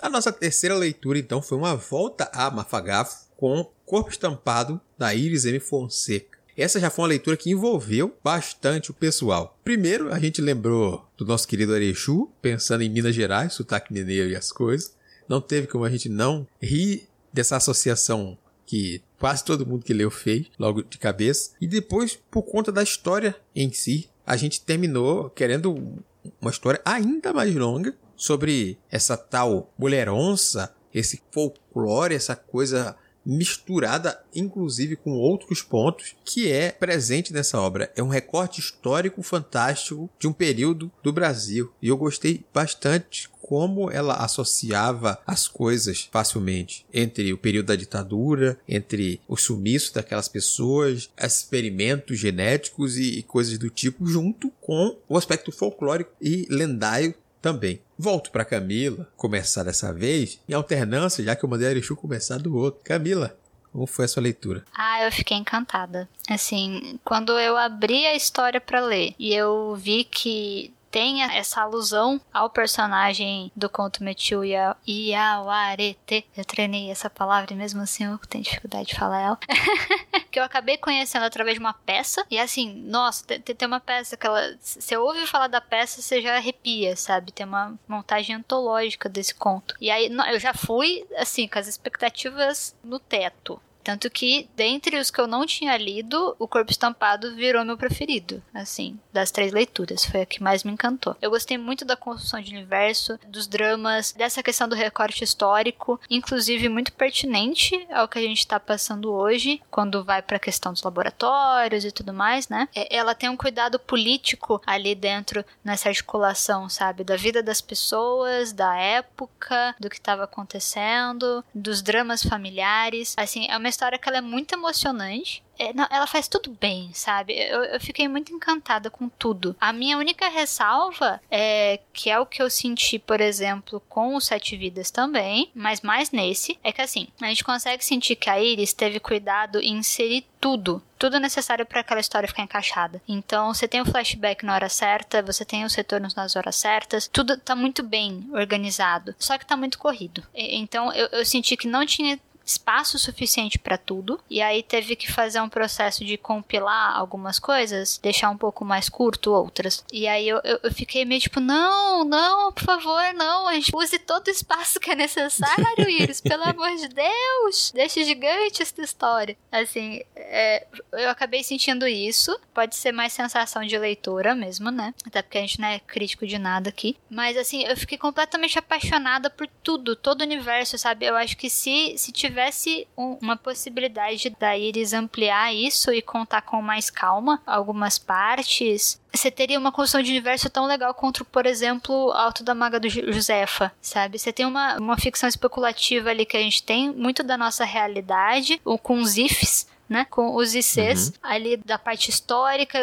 Speaker 1: A nossa terceira leitura, então, foi uma volta a Mafagafo com Corpo Estampado da Iris M. Fonseca. Essa já foi uma leitura que envolveu bastante o pessoal. Primeiro, a gente lembrou do nosso querido Arechu, pensando em Minas Gerais, sotaque mineiro e as coisas. Não teve como a gente não rir dessa associação que quase todo mundo que leu fez, logo de cabeça. E depois, por conta da história em si, a gente terminou querendo uma história ainda mais longa sobre essa tal mulher onça, esse folclore, essa coisa misturada inclusive com outros pontos que é presente nessa obra. É um recorte histórico fantástico de um período do Brasil. E eu gostei bastante como ela associava as coisas facilmente entre o período da ditadura, entre o sumiço daquelas pessoas, experimentos genéticos e, coisas do tipo, junto com o aspecto folclórico e lendário também. Volto para Camila começar dessa vez em alternância, já que eu mandei a começar do outro. Camila, como foi a sua leitura?
Speaker 3: Ah, eu fiquei encantada. Assim, quando eu abri a história para ler e eu vi que tem essa alusão ao personagem do conto Metiu Iawarete. Eu treinei essa palavra e mesmo assim eu tenho dificuldade de falar ela. que eu acabei conhecendo através de uma peça. E assim, nossa, tem, tem uma peça que ela. Você ouve falar da peça, você já arrepia, sabe? Tem uma montagem antológica desse conto. E aí eu já fui, assim, com as expectativas no teto. Tanto que, dentre os que eu não tinha lido, O Corpo Estampado virou meu preferido, assim, das três leituras. Foi a que mais me encantou. Eu gostei muito da construção de universo, dos dramas, dessa questão do recorte histórico, inclusive muito pertinente ao que a gente tá passando hoje, quando vai pra questão dos laboratórios e tudo mais, né? É, ela tem um cuidado político ali dentro, nessa articulação, sabe? Da vida das pessoas, da época, do que estava acontecendo, dos dramas familiares. Assim, é uma história que ela é muito emocionante. É, não, ela faz tudo bem, sabe? Eu, eu, fiquei muito encantada com tudo. A minha única ressalva é que é o que eu senti, por exemplo, com os Sete Vidas também, mas mais nesse, é que assim, a gente consegue sentir que a Iris teve cuidado em inserir tudo, tudo necessário para aquela história ficar encaixada. Então, você tem o flashback na hora certa, você tem os retornos nas horas certas, tudo tá muito bem organizado, só que tá muito corrido. Então, eu, eu senti que não tinha espaço suficiente para tudo, e aí teve que fazer um processo de compilar algumas coisas, deixar um pouco mais curto outras. E aí eu, eu, eu fiquei meio tipo, não, não, por favor, não, a gente use todo o espaço que é necessário, Iris, pelo amor de Deus, deixe gigante essa história. Assim, é, eu acabei sentindo isso, pode ser mais sensação de leitora mesmo, né? Até porque a gente não é crítico de nada aqui. Mas assim, eu fiquei completamente apaixonada por tudo, todo o universo, sabe? Eu acho que se, se tiver tivesse um, uma possibilidade da Iris ampliar isso e contar com mais calma algumas partes, você teria uma construção de universo tão legal quanto, por exemplo, Alto da Maga do Josefa, sabe? Você tem uma, uma ficção especulativa ali que a gente tem muito da nossa realidade, ou com os ifs, né? Com os ICs uhum. ali da parte histórica,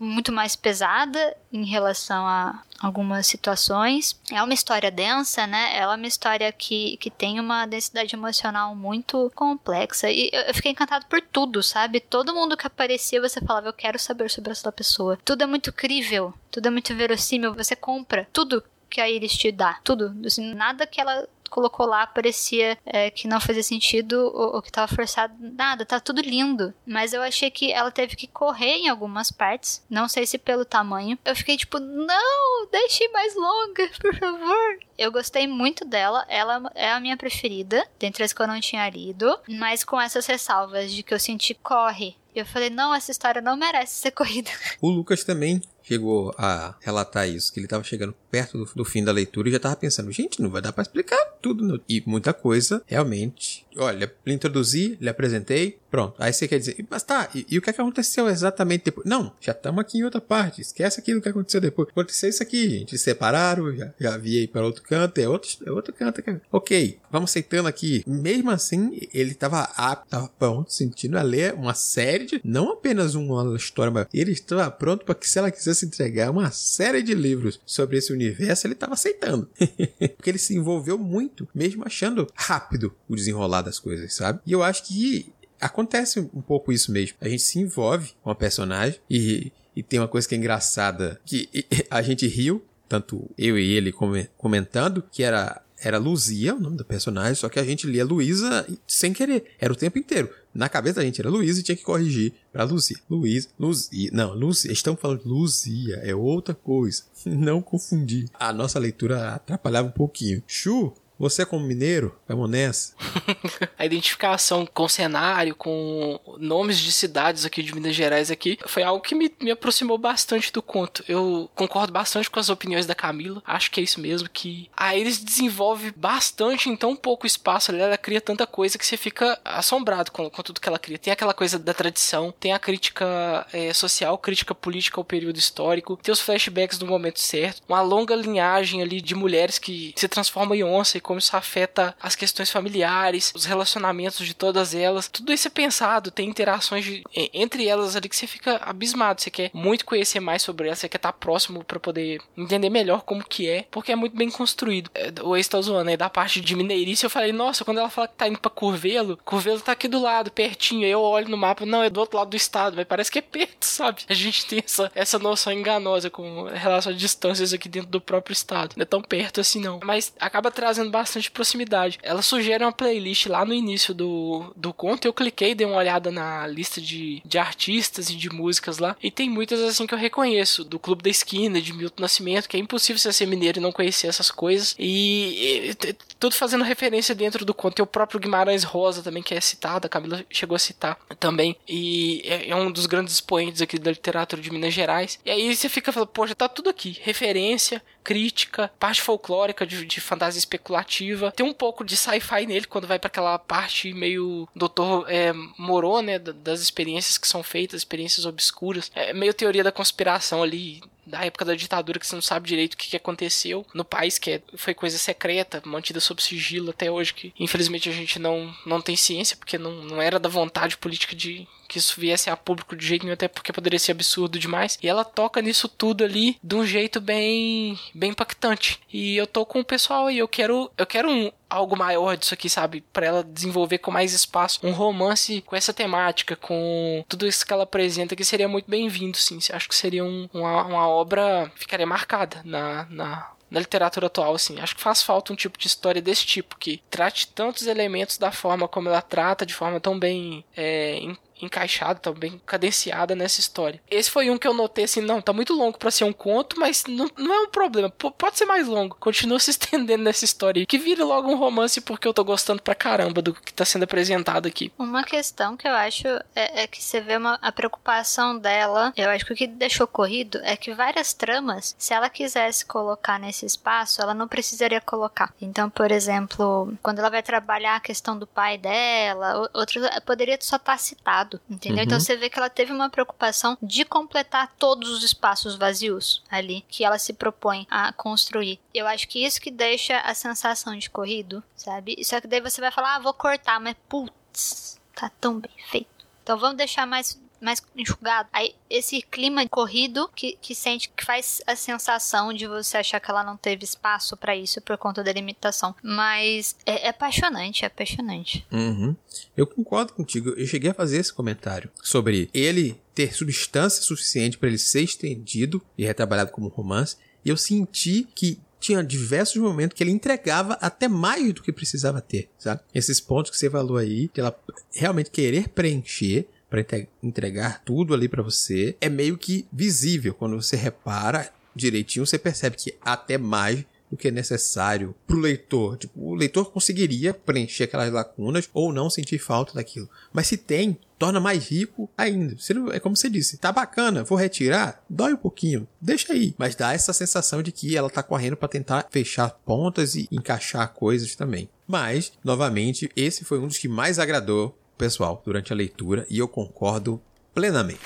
Speaker 3: muito mais pesada em relação a algumas situações. É uma história densa, né? Ela é uma história que, que tem uma densidade emocional muito complexa. E eu, eu fiquei encantado por tudo, sabe? Todo mundo que aparecia, você falava, eu quero saber sobre essa pessoa. Tudo é muito crível, tudo é muito verossímil. Você compra tudo que a Iris te dá. Tudo. Assim, nada que ela colocou lá parecia é, que não fazia sentido ou, ou, que tava forçado. Nada, tá tudo lindo. Mas eu achei que ela teve que correr em algumas partes. Não sei se pelo tamanho. Eu fiquei tipo, não, deixe mais longa, por favor. Eu gostei muito dela. Ela é a minha preferida, dentre as que eu não tinha lido. Mas com essas ressalvas de que eu senti corre. Eu falei, não, essa história não merece ser corrida.
Speaker 1: O Lucas também chegou a relatar isso, que ele estava chegando perto do, do, fim da leitura e já estava pensando, gente, não vai dar para explicar tudo. Não. E muita coisa, realmente. Olha, lhe introduzi, lhe apresentei, pronto. Aí você quer dizer, mas tá, e, e o que, é que aconteceu exatamente depois? Não, já estamos aqui em outra parte, esquece aquilo que aconteceu depois. Aconteceu isso aqui, gente, se separaram, já, já vi aí para outro canto, é outro, é outro canto. É... Ok, vamos aceitando aqui. Mesmo assim, ele estava apto, estava pronto, sentindo a ler uma série de, não apenas uma história, mas ele estava pronto para que se ela quisesse entregar uma série de livros sobre esse universo, ele estava aceitando. Porque ele se envolveu muito, mesmo achando rápido o desenrolar das coisas, sabe? E eu acho que acontece um pouco isso mesmo. A gente se envolve com a personagem e, e tem uma coisa que é engraçada, que a gente riu, tanto eu e ele comentando, que era era Luzia, o nome do personagem, só que a gente lia Luísa sem querer. Era o tempo inteiro. Na cabeça da gente era Luísa e tinha que corrigir para Luzia. Luísa, Luzia. Não, Luzia. Estamos falando Luzia. É outra coisa. Não confundir. A nossa leitura atrapalhava um pouquinho. Chu você, como mineiro, vamos nessa.
Speaker 2: a identificação com cenário, com nomes de cidades aqui de Minas Gerais aqui, foi algo que me, me aproximou bastante do conto. Eu concordo bastante com as opiniões da Camila. Acho que é isso mesmo, que a Iris desenvolve bastante em tão pouco espaço. Ela cria tanta coisa que você fica assombrado com, com tudo que ela cria. Tem aquela coisa da tradição, tem a crítica é, social, crítica política ao período histórico, tem os flashbacks do momento certo, uma longa linhagem ali de mulheres que se transformam em onça e como isso afeta as questões familiares, os relacionamentos de todas elas. Tudo isso é pensado, tem interações de, entre elas ali que você fica abismado. Você quer muito conhecer mais sobre elas, você quer estar próximo para poder entender melhor como que é, porque é muito bem construído. É, o ex tá zoando aí da parte de Mineirice, eu falei, nossa, quando ela fala que tá indo pra Curvelo, Curvelo tá aqui do lado, pertinho. Eu olho no mapa, não, é do outro lado do estado, mas parece que é perto, sabe? A gente tem essa, essa noção enganosa com relação a distâncias aqui dentro do próprio estado. Não é tão perto assim, não. Mas acaba trazendo bastante proximidade. Ela sugere uma playlist lá no início do, do conto. Eu cliquei, dei uma olhada na lista de, de artistas e de músicas lá. E tem muitas assim que eu reconheço. Do Clube da Esquina, de Milton Nascimento, que é impossível você ser mineiro e não conhecer essas coisas. E, e tudo fazendo referência dentro do conto. Tem o próprio Guimarães Rosa também, que é citado. A Camila chegou a citar também. E é, é um dos grandes expoentes aqui da literatura de Minas Gerais. E aí você fica falando, poxa, tá tudo aqui. Referência, crítica, parte folclórica de, de fantasia especulativa. Tem um pouco de sci-fi nele quando vai para aquela parte meio doutor é, Moreau, né, das experiências que são feitas, experiências obscuras. É meio teoria da conspiração ali da época da ditadura que você não sabe direito o que, que aconteceu no país, que é, foi coisa secreta, mantida sob sigilo até hoje, que infelizmente a gente não, não tem ciência, porque não, não era da vontade política de que isso viesse a público de jeito nenhum, até porque poderia ser absurdo demais. E ela toca nisso tudo ali de um jeito bem bem impactante. E eu tô com o pessoal e eu quero eu quero um algo maior disso aqui, sabe? Para ela desenvolver com mais espaço um romance com essa temática, com tudo isso que ela apresenta, que seria muito bem-vindo, sim. Acho que seria um, uma, uma obra ficaria marcada na, na, na literatura atual, assim. Acho que faz falta um tipo de história desse tipo, que trate tantos elementos da forma como ela trata, de forma tão bem é, encaixada, tá bem cadenciada nessa história. Esse foi um que eu notei assim, não, tá muito longo para ser um conto, mas não, não é um problema. P pode ser mais longo. Continua se estendendo nessa história. Que vira logo um romance porque eu tô gostando pra caramba do que tá sendo apresentado aqui.
Speaker 3: Uma questão que eu acho é, é que você vê uma, a preocupação dela. Eu acho que o que deixou corrido é que várias tramas, se ela quisesse colocar nesse espaço, ela não precisaria colocar. Então, por exemplo, quando ela vai trabalhar a questão do pai dela, outros poderia só estar tá citado lado, entendeu? Então, uhum. Então você vê que ela teve uma preocupação de completar todos os espaços vazios ali que ela se propõe a construir. Eu acho que isso que deixa a sensação de corrido, sabe? Só que daí você vai falar, ah, vou cortar, mas putz, tá tão bem feito Então vamos deixar mais mais enxugado. Aí esse clima corrido que, que sente que faz a sensação de você achar que ela não teve espaço para isso por conta da limitação. Mas é, é apaixonante, é apaixonante.
Speaker 1: Uhum. Eu concordo contigo. Eu cheguei a fazer esse comentário sobre ele ter substância suficiente para ele ser estendido e retrabalhado como romance. E eu senti que tinha diversos momentos que ele entregava até mais do que precisava ter, sabe? Esses pontos que você falou aí, de ela realmente querer preencher para entregar tudo ali para você, é meio que visível quando você repara direitinho, você percebe que até mais do que é necessário pro leitor. Tipo, o leitor conseguiria preencher aquelas lacunas ou não sentir falta daquilo. Mas se tem, torna mais rico ainda. É como você disse, tá bacana, vou retirar, dói um pouquinho, deixa aí. Mas dá essa sensação de que ela tá correndo para tentar fechar pontas e encaixar coisas também. Mas, novamente, esse foi um dos que mais agradou o pessoal durante a leitura e eu concordo plenamente.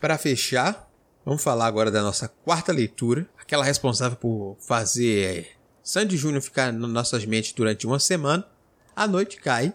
Speaker 1: Para fechar, vamos falar agora da nossa quarta leitura, aquela responsável por fazer Sandy Júnior ficar nas nossas mentes durante uma semana, A Noite Cai,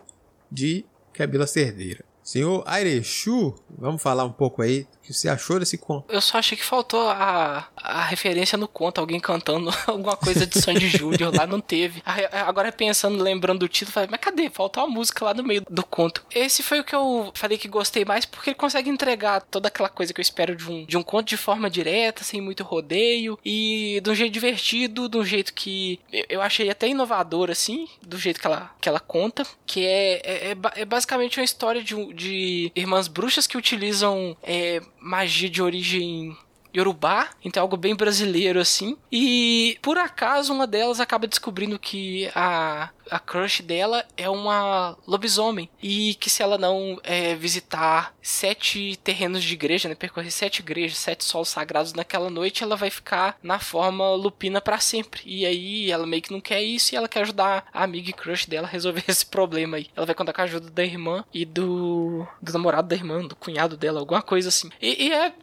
Speaker 1: de Camila Cerdeira. Senhor Airechu, vamos falar um pouco aí que você achou desse conto.
Speaker 2: Eu só achei que faltou a, a referência no conto, alguém cantando alguma coisa de Sandy Júnior lá, não teve. Agora pensando, lembrando do título, falei, mas cadê? Faltou a música lá no meio do conto. Esse foi o que eu falei que gostei mais, porque ele consegue entregar toda aquela coisa que eu espero de um, de um conto de forma direta, sem muito rodeio, e de um jeito divertido, de um jeito que eu achei até inovador, assim, do jeito que ela, que ela conta, que é, é, é, é basicamente uma história de, de irmãs bruxas que utilizam é, magia de origem Yorubá, então é algo bem brasileiro assim. E por acaso uma delas acaba descobrindo que a a crush dela é uma lobisomem. E que se ela não é, visitar sete terrenos de igreja, né, percorrer sete igrejas, sete solos sagrados naquela noite, ela vai ficar na forma lupina para sempre. E aí ela meio que não quer isso e ela quer ajudar a amiga e crush dela a resolver esse problema aí. Ela vai contar com a ajuda da irmã e do, do namorado da irmã, do cunhado dela, alguma coisa assim. E, e é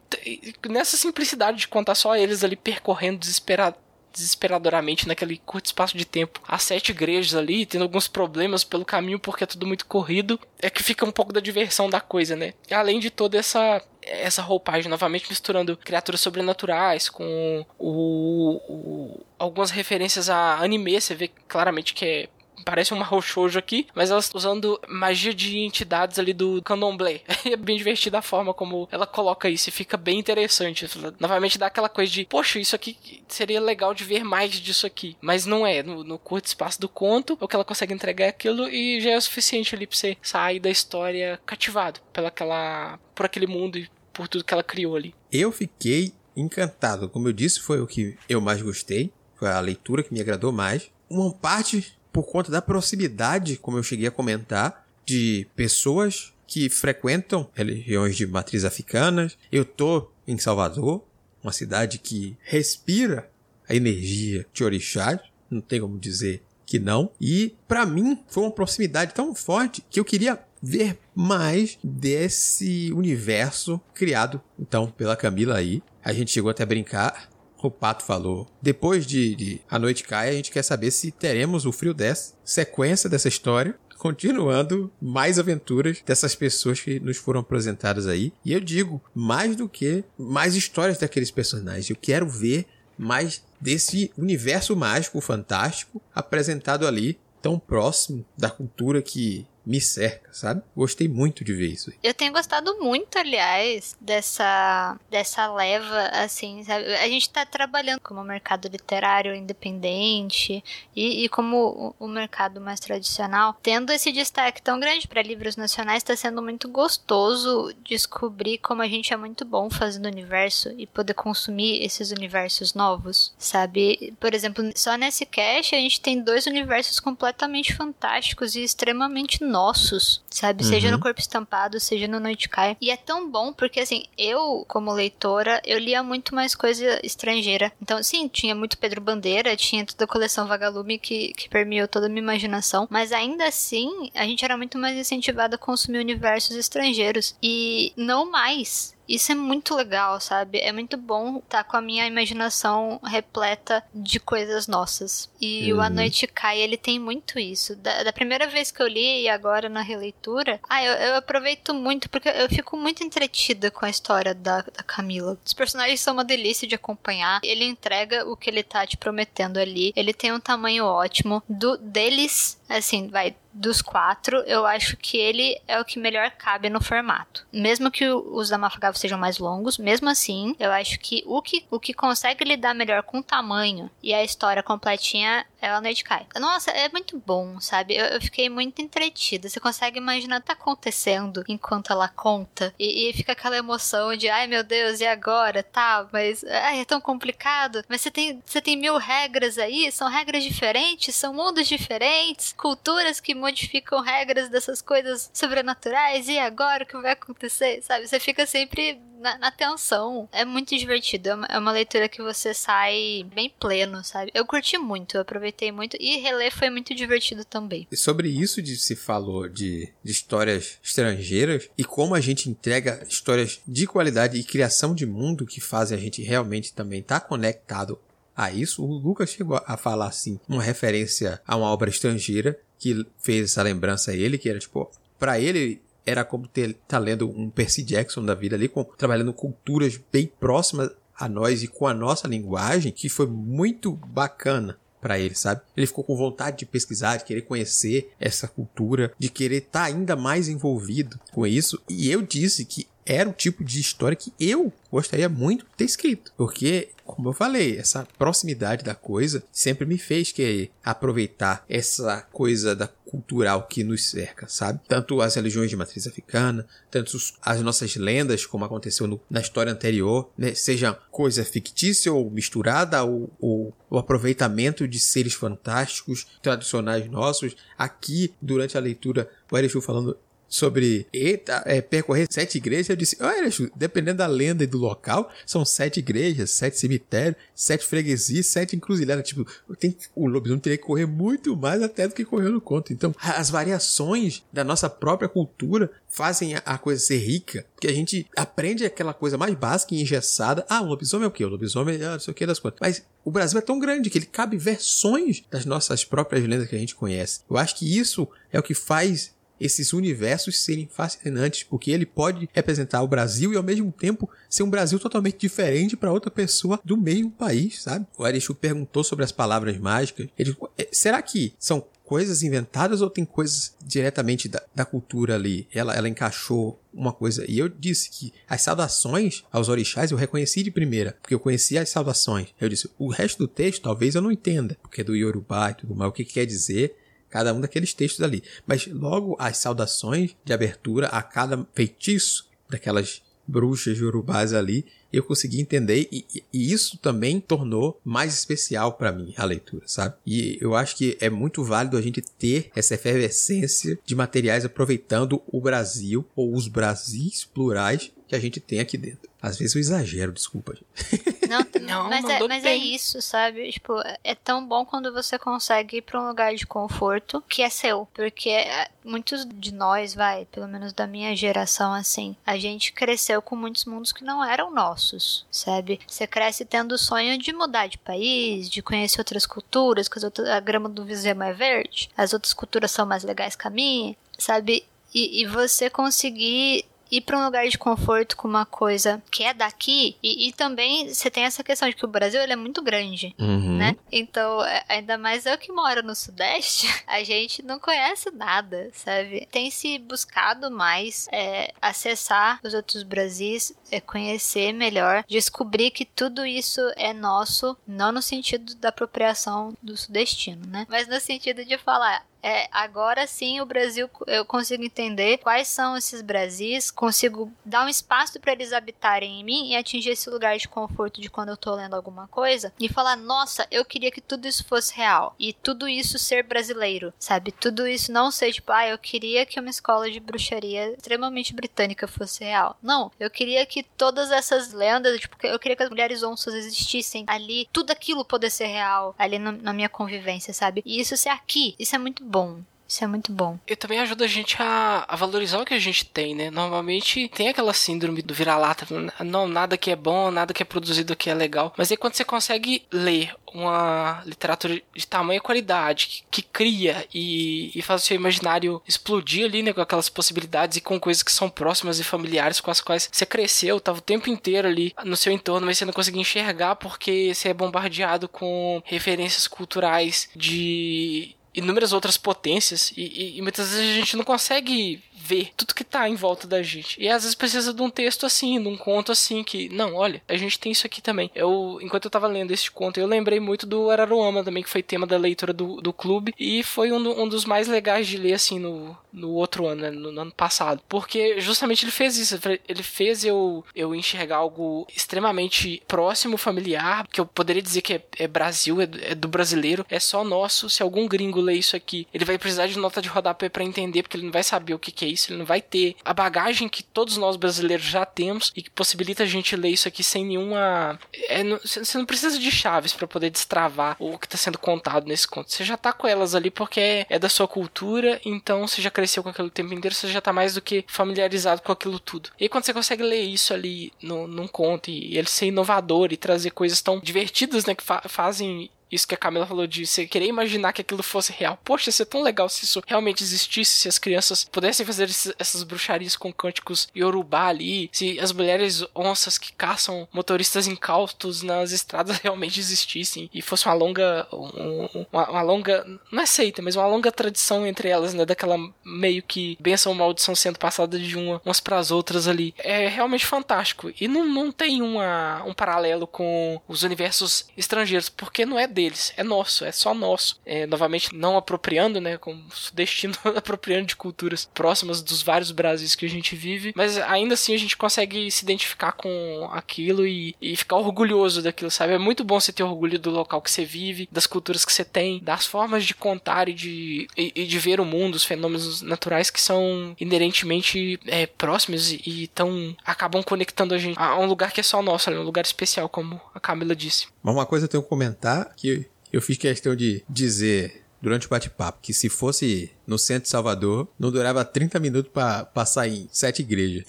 Speaker 2: nessa simplicidade de contar só eles ali percorrendo desesperado desesperadoramente naquele curto espaço de tempo as sete igrejas ali, tendo alguns problemas pelo caminho porque é tudo muito corrido, é que fica um pouco da diversão da coisa, né? Além de toda essa essa roupagem novamente misturando criaturas sobrenaturais com o, o algumas referências a anime, você vê claramente que é parece uma roxojo aqui, mas elas usando magia de entidades ali do candomblé. é bem divertida a forma como ela coloca isso e fica bem interessante. Novamente dá aquela coisa de, poxa, isso aqui seria legal de ver mais disso aqui. Mas não é, no, no curto espaço do conto, o que ela consegue entregar é aquilo e já é o suficiente ali pra você sair da história cativado pela aquela, por aquele mundo e por tudo que ela criou ali.
Speaker 1: Eu fiquei encantado. Como eu disse, foi o que eu mais gostei. Foi a leitura que me agradou mais. Uma parte por conta da proximidade, como eu cheguei a comentar, de pessoas que frequentam religiões de matriz africanas. Eu tô em Salvador, uma cidade que respira a energia de orixás, não tem como dizer que não. E para mim foi uma proximidade tão forte que eu queria ver mais desse universo criado então pela Camila aí. A gente chegou até a brincar o Pato falou. Depois de, de A Noite Cai, a gente quer saber se teremos o Frio Desce, sequência dessa história, continuando mais aventuras dessas pessoas que nos foram apresentadas aí. E eu digo, mais do que mais histórias daqueles personagens. Eu quero ver mais desse universo mágico fantástico apresentado ali, tão próximo da cultura que me cerca, sabe? Gostei muito de ver isso.
Speaker 3: Eu tenho gostado muito, aliás, dessa dessa leva, assim, sabe? A gente tá trabalhando como mercado literário independente e, e como o, o, mercado mais tradicional, tendo esse destaque tão grande para livros nacionais, está sendo muito gostoso descobrir como a gente é muito bom fazendo universo e poder consumir esses universos novos, sabe? Por exemplo, só nesse cast a gente tem dois universos completamente fantásticos e extremamente nossos, sabe? Uhum. Seja no Corpo Estampado, seja no Noite Cai. E é tão bom porque, assim, eu, como leitora, eu lia muito mais coisa estrangeira. Então, sim, tinha muito Pedro Bandeira, tinha toda a coleção Vagalume que, que permeou toda a minha imaginação. Mas ainda assim, a gente era muito mais incentivado a consumir universos estrangeiros. E não mais isso é muito legal, sabe? É muito bom estar tá com a minha imaginação repleta de coisas nossas. E uhum. o A Noite Cai, ele tem muito isso. Da, da, primeira vez que eu li e agora na releitura, ah, eu, eu, aproveito muito porque eu fico muito entretida com a história da, da Camila. Os personagens são uma delícia de acompanhar. Ele entrega o que ele tá te prometendo ali. Ele tem um tamanho ótimo. Do deles, assim, vai dos quatro, eu acho que ele é o que melhor cabe no formato. Mesmo que os da Mafagava sejam mais longos, mesmo assim, eu acho que o que, o que consegue lidar melhor com o tamanho e a história completinha é a Noite Cai. Nossa, é muito bom, sabe? Eu, eu, fiquei muito entretida. Você consegue imaginar o que tá acontecendo enquanto ela conta. E, e, fica aquela emoção de, ai meu Deus, e agora? Tá, mas ai, é tão complicado. Mas você tem, você tem mil regras aí, são regras diferentes, são mundos diferentes, culturas que modificam regras dessas coisas sobrenaturais, e agora o que vai acontecer, sabe? Você fica sempre na, na tensão. É muito divertido, é uma, é uma, leitura que você sai bem pleno, sabe? Eu curti muito, eu aproveitei muito, e reler foi muito divertido também.
Speaker 1: E sobre isso de se falou de, de histórias estrangeiras, e como a gente entrega histórias de qualidade e criação de mundo que fazem a gente realmente também estar tá conectado a isso, o Lucas chegou a falar assim, uma referência a uma obra estrangeira que fez essa lembrança a ele, que era tipo, para ele era como ter tá lendo um Percy Jackson da vida ali, com, trabalhando culturas bem próximas a nós e com a nossa linguagem, que foi muito bacana para ele, sabe? Ele ficou com vontade de pesquisar, de querer conhecer essa cultura, de querer estar tá ainda mais envolvido com isso. E eu disse que era o tipo de história que eu gostaria muito de ter escrito. Porque, como eu falei, essa proximidade da coisa sempre me fez querer aproveitar essa coisa da cultural que nos cerca, sabe? Tanto as religiões de matriz africana, tanto as nossas lendas, como aconteceu no, na história anterior, né? seja coisa fictícia ou misturada, ou, ou o aproveitamento de seres fantásticos, tradicionais nossos. Aqui, durante a leitura, o Erechu falando sobre eita, é, percorrer sete igrejas, eu disse, olha, dependendo da lenda e do local, são sete igrejas, sete cemitérios, sete freguesias, sete encruzilhadas. Tipo, tem, o lobisomem teria que correr muito mais até do que correu no conto. Então, as variações da nossa própria cultura fazem a, coisa ser rica, porque a gente aprende aquela coisa mais básica e engessada. Ah, o lobisomem é o quê? O lobisomem é não sei o que das coisas. Mas o Brasil é tão grande que ele cabe versões das nossas próprias lendas que a gente conhece. Eu acho que isso é o que faz esses universos serem fascinantes, porque ele pode representar o Brasil e ao mesmo tempo ser um Brasil totalmente diferente para outra pessoa do mesmo país, sabe? O Arishu perguntou sobre as palavras mágicas. Ele, é, será que são coisas inventadas ou tem coisas diretamente da, da cultura ali? Ela, ela encaixou uma coisa. E eu disse que as saudações aos orixás eu reconheci de primeira, porque eu conhecia as saudações. Eu disse, o resto do texto talvez eu não entenda, porque é do Yorubá e tudo mais, o que, que quer dizer cada um daqueles textos ali. Mas logo as saudações de abertura a cada feitiço daquelas bruxas urubás ali, eu consegui entender e, e isso também tornou mais especial para mim a leitura, sabe? E eu acho que é muito válido a gente ter essa efervescência de materiais aproveitando o Brasil ou os Brasis plurais que a gente tem aqui dentro. Às vezes eu exagero, desculpa.
Speaker 3: Não, não mas, é, mas é isso, sabe? Tipo, é tão bom quando você consegue ir pra um lugar de conforto que é seu. Porque é, muitos de nós, vai, pelo menos da minha geração, assim, a gente cresceu com muitos mundos que não eram nossos, sabe? Você cresce tendo o sonho de mudar de país, de conhecer outras culturas, que outras, a grama do vizinho é mais verde, as outras culturas são mais legais que a minha, sabe? E, e você conseguir ir para um lugar de conforto com uma coisa que é daqui e, e, também você tem essa questão de que o Brasil ele é muito grande, uhum. né? Então, é, ainda mais eu que moro no Sudeste, a gente não conhece nada, sabe? Tem se buscado mais é, acessar os outros Brasis, é, conhecer melhor, descobrir que tudo isso é nosso, não no sentido da apropriação do sudestino, né? Mas no sentido de falar, é, agora sim o Brasil eu consigo entender quais são esses Brasis, consigo dar um espaço para eles habitarem em mim e atingir esse lugar de conforto de quando eu tô lendo alguma coisa e falar, nossa, eu queria que tudo isso fosse real e tudo isso ser brasileiro, sabe? Tudo isso não ser tipo, ah, eu queria que uma escola de bruxaria extremamente britânica fosse real. Não, eu queria que todas essas lendas, tipo, eu queria que as mulheres onças existissem ali, tudo aquilo poder ser real ali na minha convivência, sabe? E isso ser aqui, isso é muito bom. Isso é muito bom.
Speaker 2: E também ajuda a gente a, a, valorizar o que a gente tem, né? Normalmente tem aquela síndrome do vira-lata, não, nada que é bom, nada que é produzido que é legal. Mas aí quando você consegue ler uma literatura de tamanha qualidade, que, que cria e, e, faz o seu imaginário explodir ali, né? Com aquelas possibilidades e com coisas que são próximas e familiares com as quais você cresceu, tava o tempo inteiro ali no seu entorno, mas você não conseguia enxergar porque você é bombardeado com referências culturais de inúmeras outras potências e, e, e, muitas vezes a gente não consegue ver tudo que tá em volta da gente. E às vezes precisa de um texto assim, de um conto assim, que, não, olha, a gente tem isso aqui também. Eu, enquanto eu tava lendo este conto, eu lembrei muito do Araruama também, que foi tema da leitura do, do clube, e foi um, um dos mais legais de ler, assim, no, no outro ano, né, no, no, ano passado. Porque justamente ele fez isso, ele fez eu, eu enxergar algo extremamente próximo, familiar, que eu poderia dizer que é, é Brasil, é, é, do brasileiro, é só nosso. Se algum gringo ler isso aqui, ele vai precisar de nota de rodapé para entender, porque ele não vai saber o que, que é isso, ele não vai ter a bagagem que todos nós brasileiros já temos e que possibilita a gente ler isso aqui sem nenhuma. É, você não precisa de chaves para poder destravar o que está sendo contado nesse conto. Você já tá com elas ali porque é, é da sua cultura, então você já cresceu com aquilo o tempo inteiro, você já tá mais do que familiarizado com aquilo tudo. E aí, quando você consegue ler isso ali no, num conto e ele ser inovador e trazer coisas tão divertidas, né, que fa fazem isso que a Camila falou de você querer imaginar que aquilo fosse real. Poxa, ia ser tão legal se isso realmente existisse, se as crianças pudessem fazer esses, essas bruxarias com cânticos Yorubá ali, se as mulheres onças que caçam motoristas incautos nas estradas realmente existissem e fosse uma longa, um, uma, uma, longa, não é seita, mas uma longa tradição entre elas, né, daquela meio que benção ou maldição sendo passada de uma, umas para as outras ali. É realmente fantástico e não, não tem uma, um paralelo com os universos estrangeiros, porque não é dele deles, é nosso, é só nosso. É, novamente, não apropriando, né, como destino apropriando de culturas próximas dos vários Brasis que a gente vive, mas ainda assim a gente consegue se identificar com aquilo e, e ficar orgulhoso daquilo, sabe? É muito bom você ter orgulho do local que você vive, das culturas que você tem, das formas de contar e de, e, e de ver o mundo, os fenômenos naturais que são inerentemente é, próximos e, tão acabam conectando a gente a um lugar que é só nosso, um lugar especial, como a Camila disse.
Speaker 1: Uma coisa eu tenho que comentar que eu fiz questão de dizer durante o bate-papo que se fosse no centro de Salvador, não durava 30 minutos para passar em sete igrejas.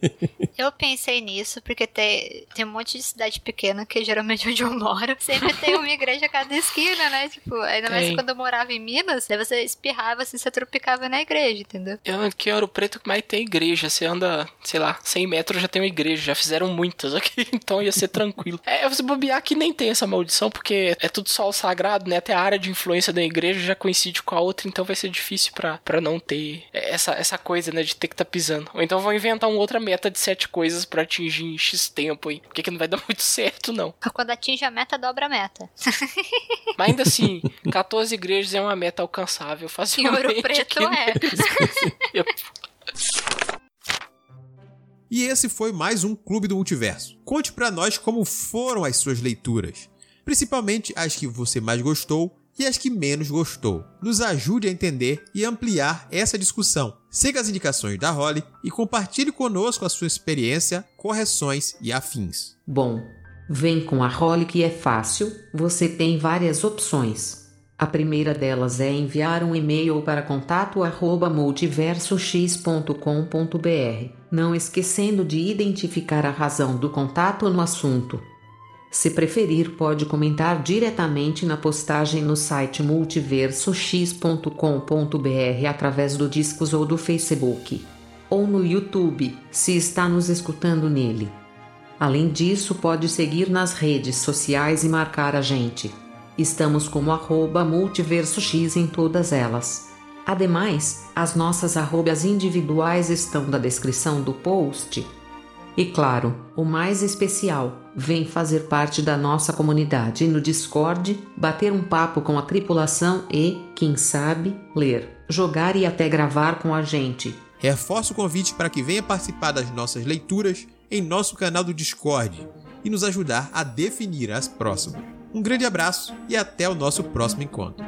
Speaker 3: eu pensei nisso, porque tem, tem um monte de cidade pequena, que é geralmente onde eu moro, sempre tem uma igreja a cada esquina, né? Tipo, ainda mais quando eu morava em Minas, daí você espirrava assim, você tropicava na igreja, entendeu?
Speaker 2: Eu aqui em Ouro Preto, mais tem igreja. Você anda, sei lá, 100 metros já tem uma igreja, já fizeram muitas aqui, então ia ser tranquilo. É, você bobear que nem tem essa maldição, porque é tudo sol sagrado, né? Até a área de influência da igreja já coincide com a outra, então vai ser difícil difícil para não ter essa, essa coisa, né, de ter que estar tá pisando. Ou então vão inventar uma outra meta de sete coisas para atingir em X tempo aí. Porque que não vai dar muito certo, não.
Speaker 3: Quando atinge a meta, dobra a meta.
Speaker 2: Mas ainda assim, 14 igrejas é uma meta alcançável facilmente.
Speaker 3: E Ouro Preto é.
Speaker 1: E esse foi mais um Clube do Multiverso. Conte para nós como foram as suas leituras, principalmente as que você mais gostou e as que menos gostou. Nos ajude a entender e ampliar essa discussão. Siga as indicações da Holly e compartilhe conosco a sua experiência, correções e afins.
Speaker 4: Bom, vem com a Holly que é fácil, você tem várias opções. A primeira delas é enviar um e-mail para contato@multiversox.com.br, não esquecendo de identificar a razão do contato no assunto. Se preferir, pode comentar diretamente na postagem no site multiversox.com.br através do Discos ou do Facebook, ou no YouTube, se está nos escutando nele. Além disso, pode seguir nas redes sociais e marcar a gente. Estamos como arroba multiversox em todas elas. Ademais, as nossas arrobas individuais estão na descrição do post. E claro, o mais especial, Vem fazer parte da nossa comunidade no Discord, bater um papo com a tripulação e, quem sabe, ler, jogar e até gravar com a gente.
Speaker 1: Reforço o convite para que venha participar das nossas leituras em nosso canal do Discord e nos ajudar a definir as próximas. Um grande abraço e até o nosso próximo encontro.